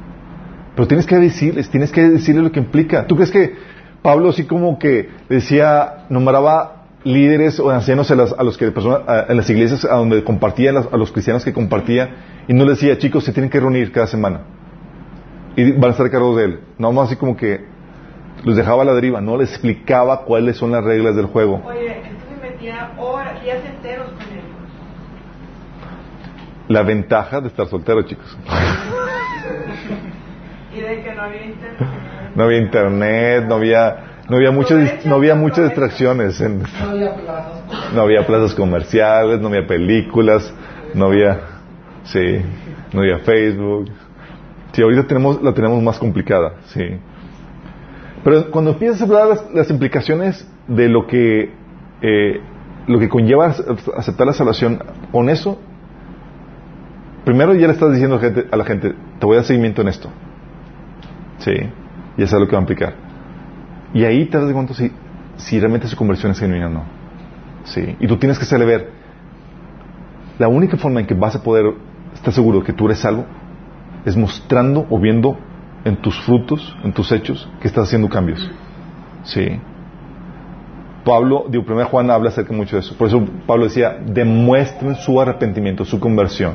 Pero tienes que decirles, tienes que decirle lo que implica. ¿Tú crees que Pablo así como que decía, nombraba líderes o ancianos a, los que en las iglesias a donde compartían a los cristianos que compartía y no les decía chicos se tienen que reunir cada semana y van a estar cargos de él. No más así como que los dejaba a la deriva no les explicaba cuáles son las reglas del juego. Oye entonces metía horas días enteros con él. La ventaja de estar soltero chicos. Y de que no había internet. No había internet no había no había muchas no había muchas distracciones en, no había plazas no había plazas comerciales no había películas no había sí no había Facebook. Sí ahorita tenemos la tenemos más complicada sí. Pero cuando empiezas a hablar las, las implicaciones de lo que eh, lo que conlleva aceptar la salvación con eso primero ya le estás diciendo a la gente te voy a dar seguimiento en esto sí y eso es lo que va a implicar y ahí te das cuenta si, si realmente su conversión es genuina o no. Sí. Y tú tienes que hacerle. La única forma en que vas a poder estar seguro que tú eres salvo es mostrando o viendo en tus frutos, en tus hechos, que estás haciendo cambios. Sí. Pablo, digo, primero Juan habla acerca mucho de eso. Por eso Pablo decía, demuestren su arrepentimiento, su conversión.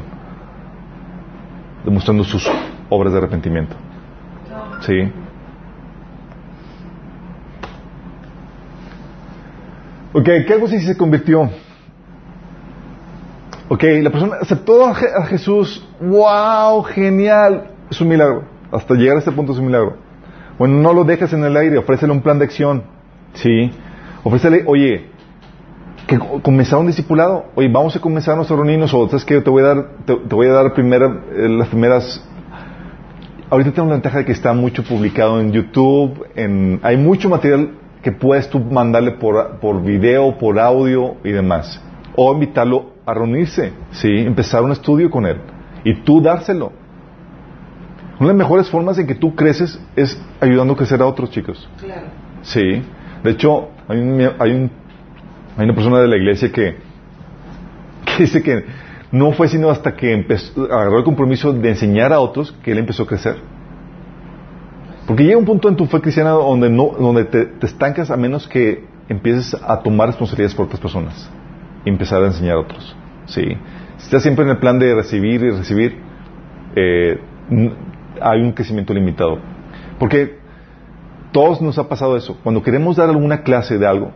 Demostrando sus obras de arrepentimiento. Sí. Ok, ¿qué algo si se convirtió? Ok, la persona aceptó a, Jesús. ¡Wow! Genial. Es un milagro. Hasta llegar a este punto es un milagro. Bueno, no lo dejes en el aire, ofrécele un plan de acción. Sí. Ofrécele, oye, que comenzar un discipulado. Oye, vamos a comenzar nuestros reunirnos. O sabes que te voy a dar, te, voy a dar primera, eh, las primeras. Ahorita tengo la ventaja de que está mucho publicado en YouTube. En, hay mucho material que puedes tú mandarle por, por video, por audio y demás. O invitarlo a reunirse, ¿sí? Empezar un estudio con él. Y tú dárselo. Una de las mejores formas en que tú creces es ayudando a crecer a otros chicos. Claro. Sí. De hecho, hay, un, hay, un, hay una persona de la iglesia que, que dice que no fue sino hasta que empezó, agarró el compromiso de enseñar a otros que él empezó a crecer. Porque llega un punto en tu fe cristiana donde, no, donde te, estancas a menos que empieces a tomar responsabilidades por otras personas y empezar a enseñar a otros. ¿sí? Si estás siempre en el plan de recibir y recibir, eh, hay un crecimiento limitado. Porque Todos nos ha pasado eso. Cuando queremos dar alguna clase de algo,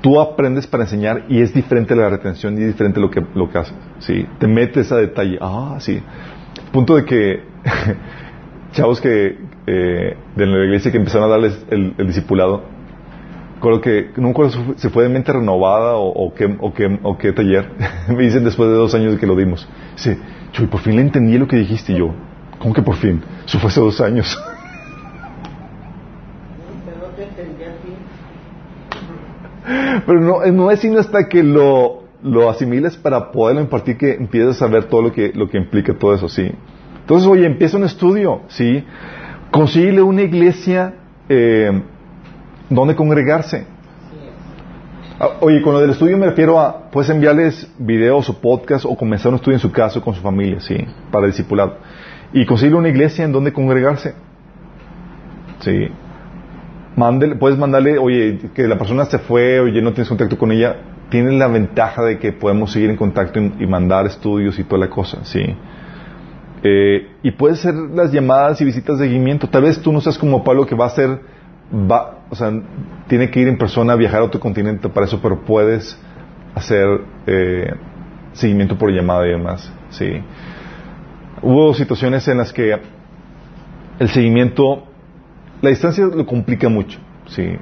tú aprendes para enseñar y es diferente la retención y es diferente lo que, lo que haces. ¿sí? Te metes a detalle. Ah, sí. Punto de que chavos que eh, de la iglesia que empezaron a darles el, el discipulado, creo que si se fue de mente renovada o, qué, taller. me dicen después de dos años de que lo dimos. Dice, Chuy, por fin le entendí lo que dijiste yo. ¿Cómo que por fin? Eso fue hace dos años. Pero no no, no es sino hasta que lo, lo asimiles para poderlo impartir que empiezas a ver todo lo que, lo que implica todo eso, ¿sí? Entonces, oye, empieza un estudio, ¿sí? Consíguele una iglesia eh, donde congregarse. Ah, Oye, con lo del estudio me refiero a, puedes enviarles videos o podcast o comenzar un estudio en su casa con su familia, ¿sí? Para el discipulado. Y conseguirle una iglesia en donde congregarse. ¿Sí? Mándele, puedes mandarle, oye, que la persona se fue, oye, no tienes contacto con ella. Tienes la ventaja de que podemos seguir en contacto y mandar estudios y toda la cosa, ¿sí? Eh, y puedes hacer las llamadas y visitas de seguimiento. Tal vez tú no seas como Pablo que va a hacer, va, o sea, tiene que ir en persona a viajar a otro continente para eso, pero puedes hacer eh, seguimiento por llamada y demás. Sí. Hubo situaciones en las que el seguimiento, la distancia lo complica mucho. Sí.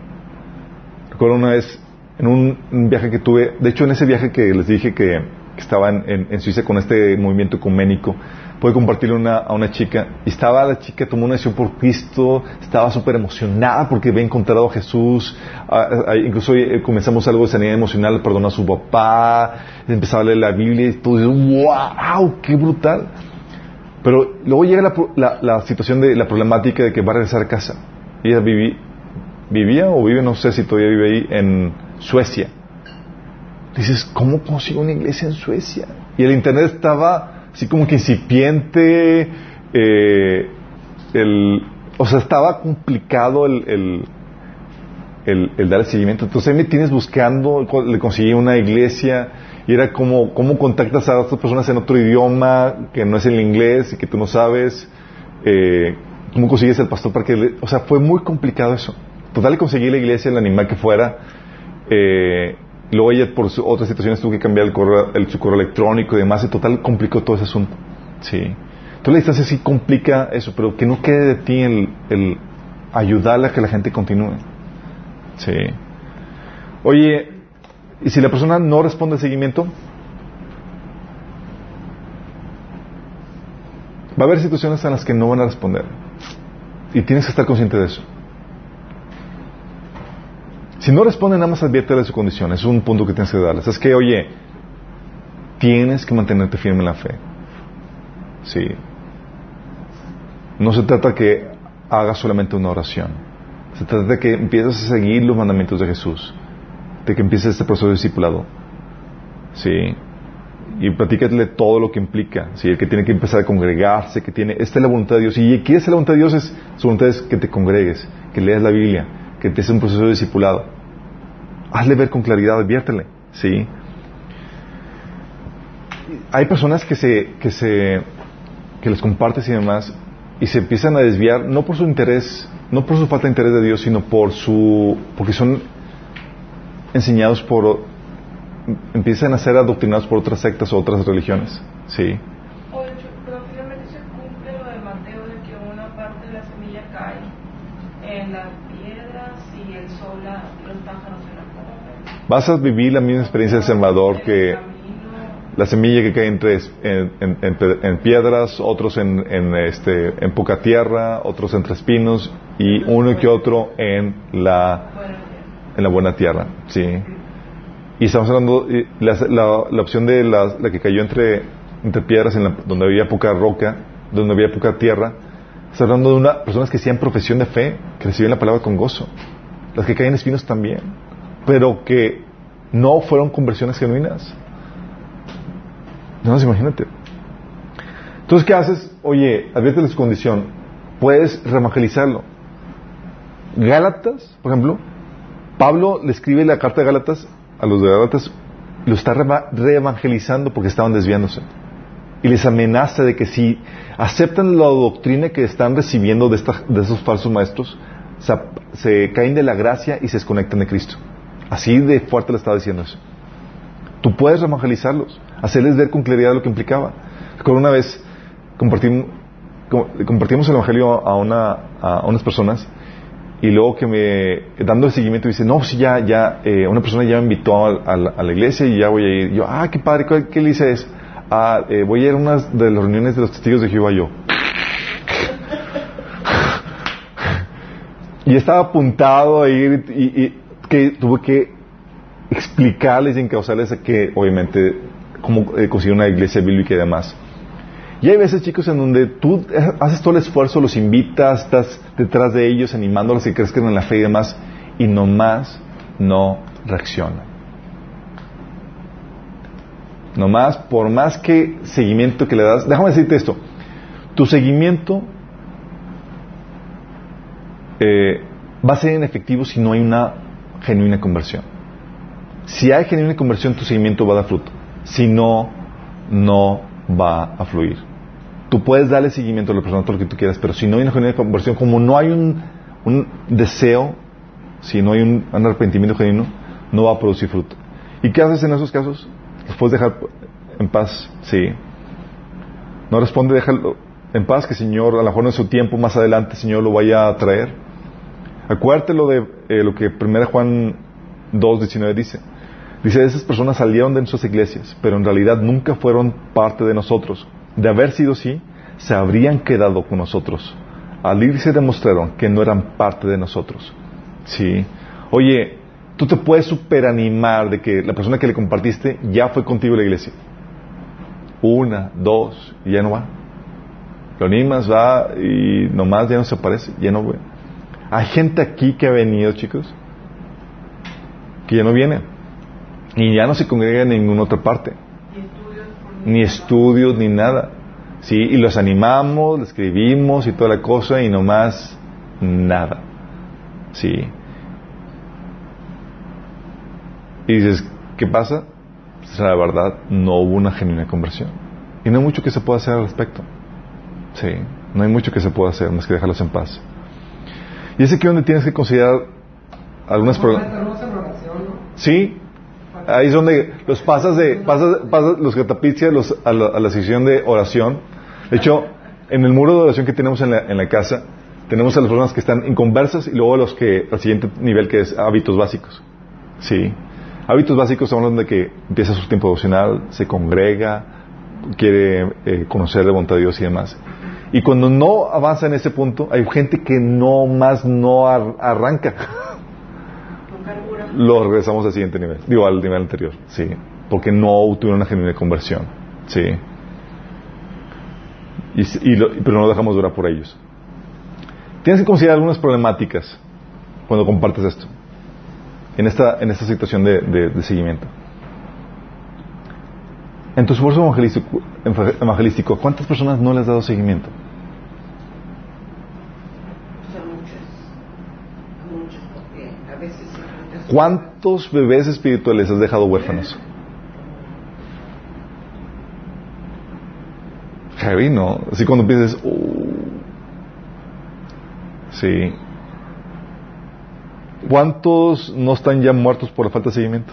Recuerdo una vez en un, un viaje que tuve, de hecho en ese viaje que les dije que, que estaba en, en, en Suiza con este movimiento ecuménico, pude compartirle una, a una chica y estaba la chica tomó una decisión por Cristo estaba súper emocionada porque había encontrado a Jesús. A, a, incluso eh, comenzamos algo de sanidad emocional perdonó a su papá empezaba a leer la Biblia y todo y wow qué brutal pero luego llega la, la, la, situación de la problemática de que va a regresar a casa. Ella viví, vivía o vive no sé si todavía vive ahí en Suecia. Dices ¿cómo consigo una iglesia en Suecia? y el internet estaba así como que incipiente, eh, el, o sea, estaba complicado el, el, el, el dar el seguimiento. Entonces ahí me tienes buscando, le conseguí una iglesia y era como, ¿cómo contactas a otras personas en otro idioma que no es el inglés y que tú no sabes? Eh, ¿Cómo consigues el pastor para que le, O sea, fue muy complicado eso. Total, le conseguí la iglesia, el animal que fuera. Eh, Luego ella por otras situaciones tuvo que cambiar el correo, el, su correo electrónico y demás, y total complicó todo ese asunto. Sí. Entonces la distancia sí complica eso, pero que no quede de ti el, el ayudarle a que la gente continúe. Sí. Oye, ¿y si la persona no responde al seguimiento? Va a haber situaciones en las que no van a responder. Y tienes que estar consciente de eso. Si no responde, nada más adviértele de su condición. Es un punto que tienes que darles. Es que, oye, tienes que mantenerte firme en la fe. Sí. No se trata que hagas solamente una oración. Se trata de que empieces a seguir los mandamientos de Jesús. De que empieces este proceso de discipulado. Sí. Y platícatele todo lo que implica. Sí. El que tiene que empezar a congregarse, que tiene. Esta es la voluntad de Dios. Y ¿qué es la voluntad de Dios? Es, su voluntad es que te congregues, que leas la Biblia, que te hace un proceso de discipulado. Hazle ver con claridad, adviértele, ¿sí? Hay personas que se, que se, que les compartes y demás, y se empiezan a desviar, no por su interés, no por su falta de interés de Dios, sino por su, porque son enseñados por, empiezan a ser adoctrinados por otras sectas o otras religiones, ¿sí? Pero finalmente se cumple lo de Mateo de que una parte de la semilla cae en las piedras y el sol, la, los pájaros se la comen. Vas a vivir la misma experiencia del sembrador que la semilla que cae entre, en, piedras, otros en, este, en poca tierra, otros entre espinos y uno que otro en la, en la buena tierra. Sí. Y estamos hablando, la, la, la opción de la, la, que cayó entre, entre piedras, en donde había poca roca, donde había poca tierra, está hablando de una, personas que hacían profesión de fe, que recibían la palabra con gozo. Las que caen en espinos también, pero que no fueron conversiones genuinas. No, imagínate. Entonces, ¿qué haces? Oye, advierte su condición. Puedes reevangelizarlo. Gálatas, por ejemplo, Pablo le escribe la carta de Gálatas a los de Gálatas, lo está reevangelizando porque estaban desviándose. Y les amenaza de que si aceptan la doctrina que están recibiendo de, esta, de esos falsos maestros, se, se caen de la gracia y se desconectan de Cristo. Así de fuerte le estaba diciendo eso. Tú puedes evangelizarlos, hacerles ver con claridad lo que implicaba. Recuerdo una vez compartim- com- compartimos el evangelio a, una, a unas personas y luego que me dando el seguimiento dice no sí ya ya eh, una persona ya me invitó a, a la, iglesia y ya voy a ir yo ah qué padre ¿cuál- qué le dice es ah, eh, voy a ir a una de las reuniones de los testigos de Jehová yo y estaba apuntado a ir y que tuve que explicarles y encauzarles a que obviamente cómo eh, conseguir una iglesia bíblica y demás y hay veces, chicos, en donde tú haces todo el esfuerzo, los invitas, estás detrás de ellos, animándolos y crezcan en la fe y demás, y nomás no reaccionan. Nomás, por más que seguimiento que le das, déjame decirte esto, tu seguimiento eh, va a ser inefectivo si no hay una genuina conversión. Si hay genuina conversión, tu seguimiento va a dar fruto. Si no, no va a fluir. Tú puedes darle seguimiento a la persona todo lo que tú quieras, pero si no hay una genuina conversión, como no hay un, un deseo, si no hay un, un arrepentimiento genuino, no va a producir fruto. ¿Y qué haces en esos casos? ¿Los puedes dejar en paz? Sí. No responde, déjalo en paz, que el Señor, a lo mejor en su tiempo, más adelante, el Señor lo vaya a traer. Acuérdate lo de eh, lo que 1 Juan 2, 19 dice. Dice, esas personas salieron de nuestras iglesias, pero en realidad nunca fueron parte de nosotros. De haber sido así, se habrían quedado con nosotros. Al irse demostraron que no eran parte de nosotros. Sí. Oye, tú te puedes superanimar de que la persona que le compartiste ya fue contigo a la iglesia. Una, dos, y ya no va. Lo animas, va y nomás ya no se aparece, ya no. Hay gente aquí que ha venido, chicos, que ya no viene. Y ya no se congrega en ninguna otra parte. Ni estudios, ni nada. Sí, y los animamos, les escribimos y toda la cosa, y nomás nada. Sí. Y dices, ¿qué pasa? Pues, la verdad, no hubo una genuina conversión. Y no hay mucho que se pueda hacer al respecto. Sí, no hay mucho que se pueda hacer más que dejarlos en paz. Y es aquí donde tienes que considerar algunas. Sí, ahí es donde los pasas de pasas, pasas los catapicias los, a, la, a la sección de oración. De hecho, en el muro de oración que tenemos en la, en la casa, tenemos a las personas que están inconversas y luego a los que, al siguiente nivel que es hábitos básicos. Sí. Hábitos básicos estamos hablando de que empieza su tiempo devocional, se congrega, quiere eh, conocer de voluntad de Dios y demás. Y cuando no avanza en ese punto, hay gente que no más no ar- arranca. Lo regresamos al siguiente nivel, digo al nivel anterior, sí, porque no tuvieron una genuina conversión, sí. Y, y lo- pero no lo dejamos durar por ellos. Tienes que considerar algunas problemáticas cuando compartes esto, en esta, en esta situación de, de- de seguimiento. En tu esfuerzo evangelístico, evangelístico, ¿cuántas personas no le has dado seguimiento? ¿Cuántos bebés espirituales has dejado huérfanos? Heavy, ¿no? Así cuando piensas, "Uh". sí. ¿Cuántos no están ya muertos por la falta de seguimiento?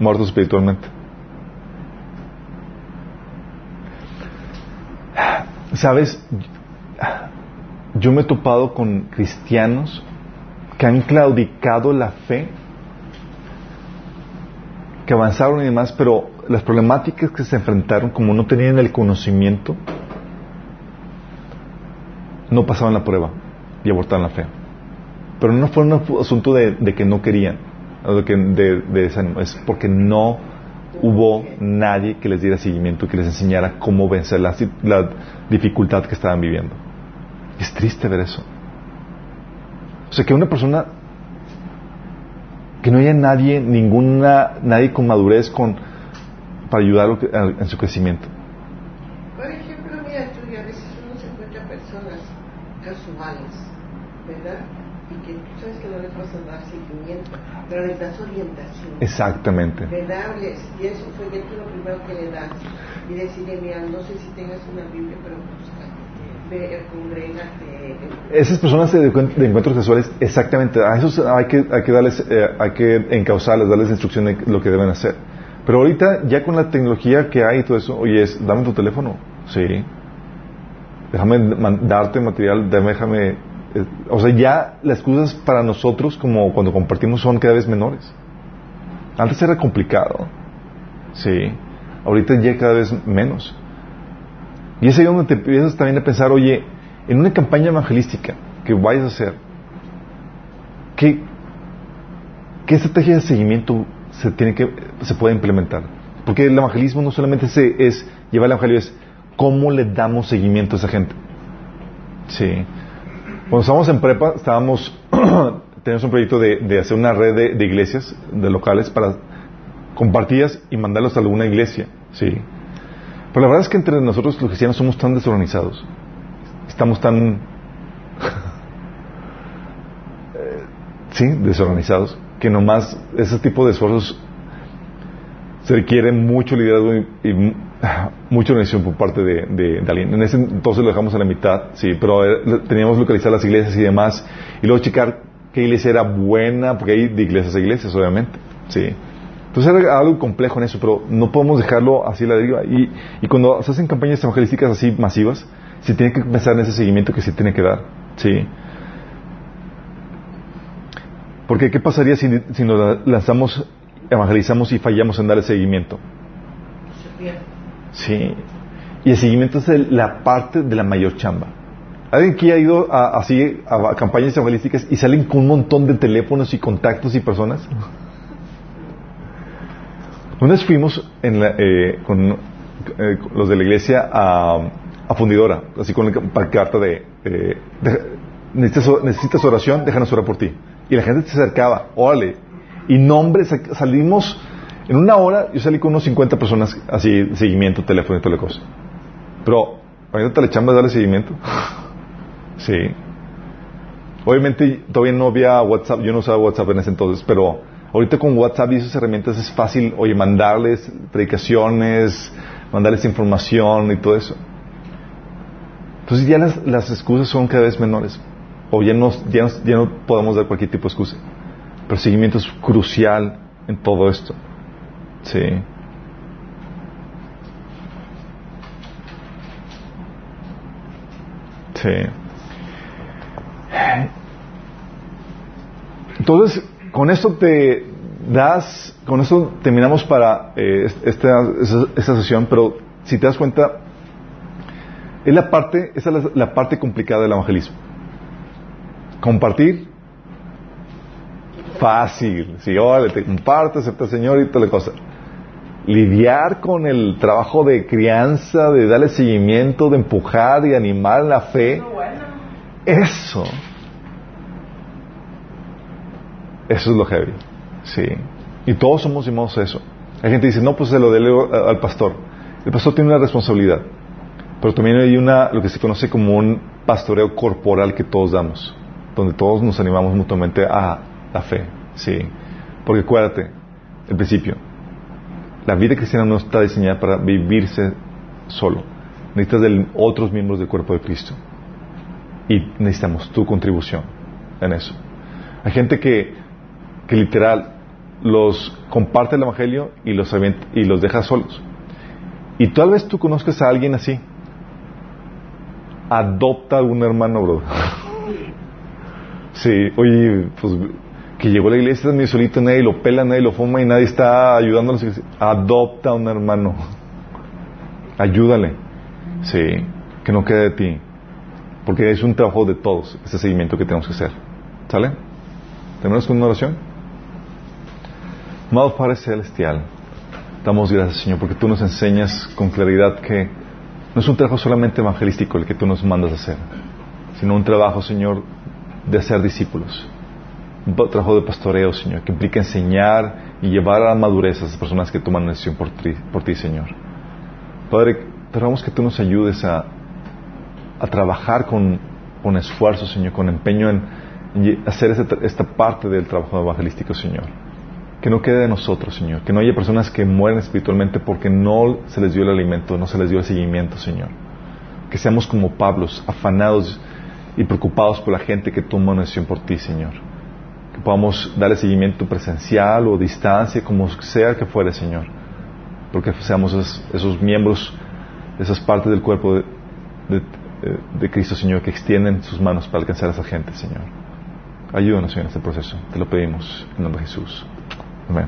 Muertos espiritualmente. ¿Sabes? Yo me he topado con cristianos que han claudicado la fe, que avanzaron y demás, pero las problemáticas que se enfrentaron, como no tenían el conocimiento, no pasaban la prueba y abortaron la fe. Pero no fue un asunto de, que no querían, de, de, de es porque no hubo nadie que les diera seguimiento, que les enseñara cómo vencer la, la dificultad que estaban viviendo. Es triste ver eso. O sea, que una persona, que no haya nadie, ninguna, nadie con madurez con, para ayudarlo en su crecimiento. Por ejemplo, mira tú, a veces uno se encuentra personas casuales, ¿verdad? Seguimiento, pero les das orientación. Exactamente. ¿Verdad? Les- Y eso fue que tú lo primero que le das. Y decirle, mira, no sé si tengas una Biblia, pero busca. de congrégate. Esas personas de, de encuentros casuales, exactamente, a esos hay que, hay que darles, eh, hay que encauzarles, darles instrucción de lo que deben hacer. Pero ahorita, ya con la tecnología que hay y todo eso, oye, es, dame tu teléfono. Sí. Déjame darte material, déjame... eh, o sea, ya las cosas para nosotros, como cuando compartimos, son cada vez menores. Antes era complicado. Sí. Ahorita ya cada vez menos. Y es ahí donde te empiezas también a pensar, oye, en una campaña evangelística que vayas a hacer, ¿qué, qué estrategia de seguimiento se tiene que se puede implementar? Porque el evangelismo no solamente se- es llevar el evangelio, es cómo le damos seguimiento a esa gente. Sí. Cuando estábamos en prepa, estábamos, teníamos un proyecto de, hacer una red de, iglesias, de locales, para compartirlas y mandarlos a alguna iglesia. Sí. Pero la verdad es que entre nosotros los cristianos somos tan desorganizados. Estamos tan... sí, desorganizados, que nomás ese tipo de esfuerzos se requiere mucho liderazgo y, mucha organización por parte de, de- alguien. En ese entonces lo dejamos a la mitad, sí, pero eh, teníamos localizar las iglesias y demás, y luego checar qué iglesia era buena, porque hay de iglesias a iglesias, obviamente, sí. Entonces era algo complejo en eso, pero no podemos dejarlo así a la deriva. Y, y cuando se hacen campañas evangelísticas así masivas, se tiene que pensar en ese seguimiento que se tiene que dar, sí. Porque ¿qué pasaría si, nos lanzamos, evangelizamos y fallamos en dar el seguimiento? Sí. Y el seguimiento es la parte de la mayor chamba. ¿Alguien aquí ha ido a, así a, campañas evangelísticas y salen con un montón de teléfonos y contactos y personas? Una vez fuimos en la- eh, con, eh, los de la iglesia a, a Fundidora, así con la pancarta de, eh, necesitas, necesitas oración, déjanos orar por ti. Y la gente se acercaba, órale. Y nombres, sa- salimos en una hora, yo salí con unos 50 personas así, seguimiento, teléfono y toda la cosa. Pero, ahorita le chamba darle seguimiento. sí. Obviamente todavía no había WhatsApp, yo no usaba WhatsApp en ese entonces, pero ahorita con WhatsApp y esas herramientas es fácil, oye, mandarles predicaciones, mandarles información y todo eso. Entonces ya las, las excusas son cada vez menores. O ya, nos, ya, ya no podemos dar cualquier tipo de excusa. Pero seguimiento es crucial en todo esto. Sí. Sí. Entonces, con esto te das, con esto terminamos para eh, esta, esta- sesión, pero si te das cuenta, es la parte, esa es la parte complicada del evangelismo. Compartir, fácil, sí, órale, te compartes, acepta al Señor y toda la cosa. Lidiar con el trabajo de crianza, de darle seguimiento, de empujar y animar la fe, eso. Eso es lo heavy. Sí. Y todos somos llamados a eso. Hay gente que dice, no, pues se lo delego al pastor. El pastor tiene una responsabilidad. Pero también hay una, lo que se conoce como un pastoreo corporal que todos damos. Donde todos nos animamos mutuamente a la fe. Sí. Porque acuérdate, el principio. La vida cristiana no está diseñada para vivirse solo. Necesitas de otros miembros del cuerpo de Cristo y necesitamos tu contribución en eso. Hay gente que, que literal los comparte el evangelio y los y los deja solos. Y tal vez tú conozcas a alguien así. Adopta a un hermano, bro. Sí, oye, pues que llegó a la iglesia medio solito, nadie lo pela, nadie lo fuma y nadie está ayudándolos. Adopta a un hermano. Ayúdale. Sí, que no quede de ti. Porque es un trabajo de todos, ese seguimiento que tenemos que hacer. ¿Sale? ¿Terminamos con una oración? Amado Padre Celestial, damos gracias, Señor, porque tú nos enseñas con claridad que no es un trabajo solamente evangelístico el que tú nos mandas a hacer, sino un trabajo, Señor, de hacer discípulos. Trabajo de pastoreo, Señor, que implica enseñar y llevar a la madurez a esas personas que toman decisión por ti, Señor. Padre, te que tú nos ayudes a, trabajar con, esfuerzo, Señor, con empeño en, hacer esta, esta parte del trabajo evangelístico, Señor. Que no quede de nosotros, Señor. Que no haya personas que mueren espiritualmente porque no se les dio el alimento, no se les dio el seguimiento, Señor. Que seamos como Pablos, afanados y preocupados por la gente que toma una decisión por ti, Señor. Que podamos darle seguimiento presencial o distancia, como sea que fuere, Señor. Porque seamos esos, miembros, esas partes del cuerpo de, de, de Cristo, Señor, que extienden sus manos para alcanzar a esa gente, Señor. Ayúdanos, Señor, en este proceso. Te lo pedimos en nombre de Jesús. Amén.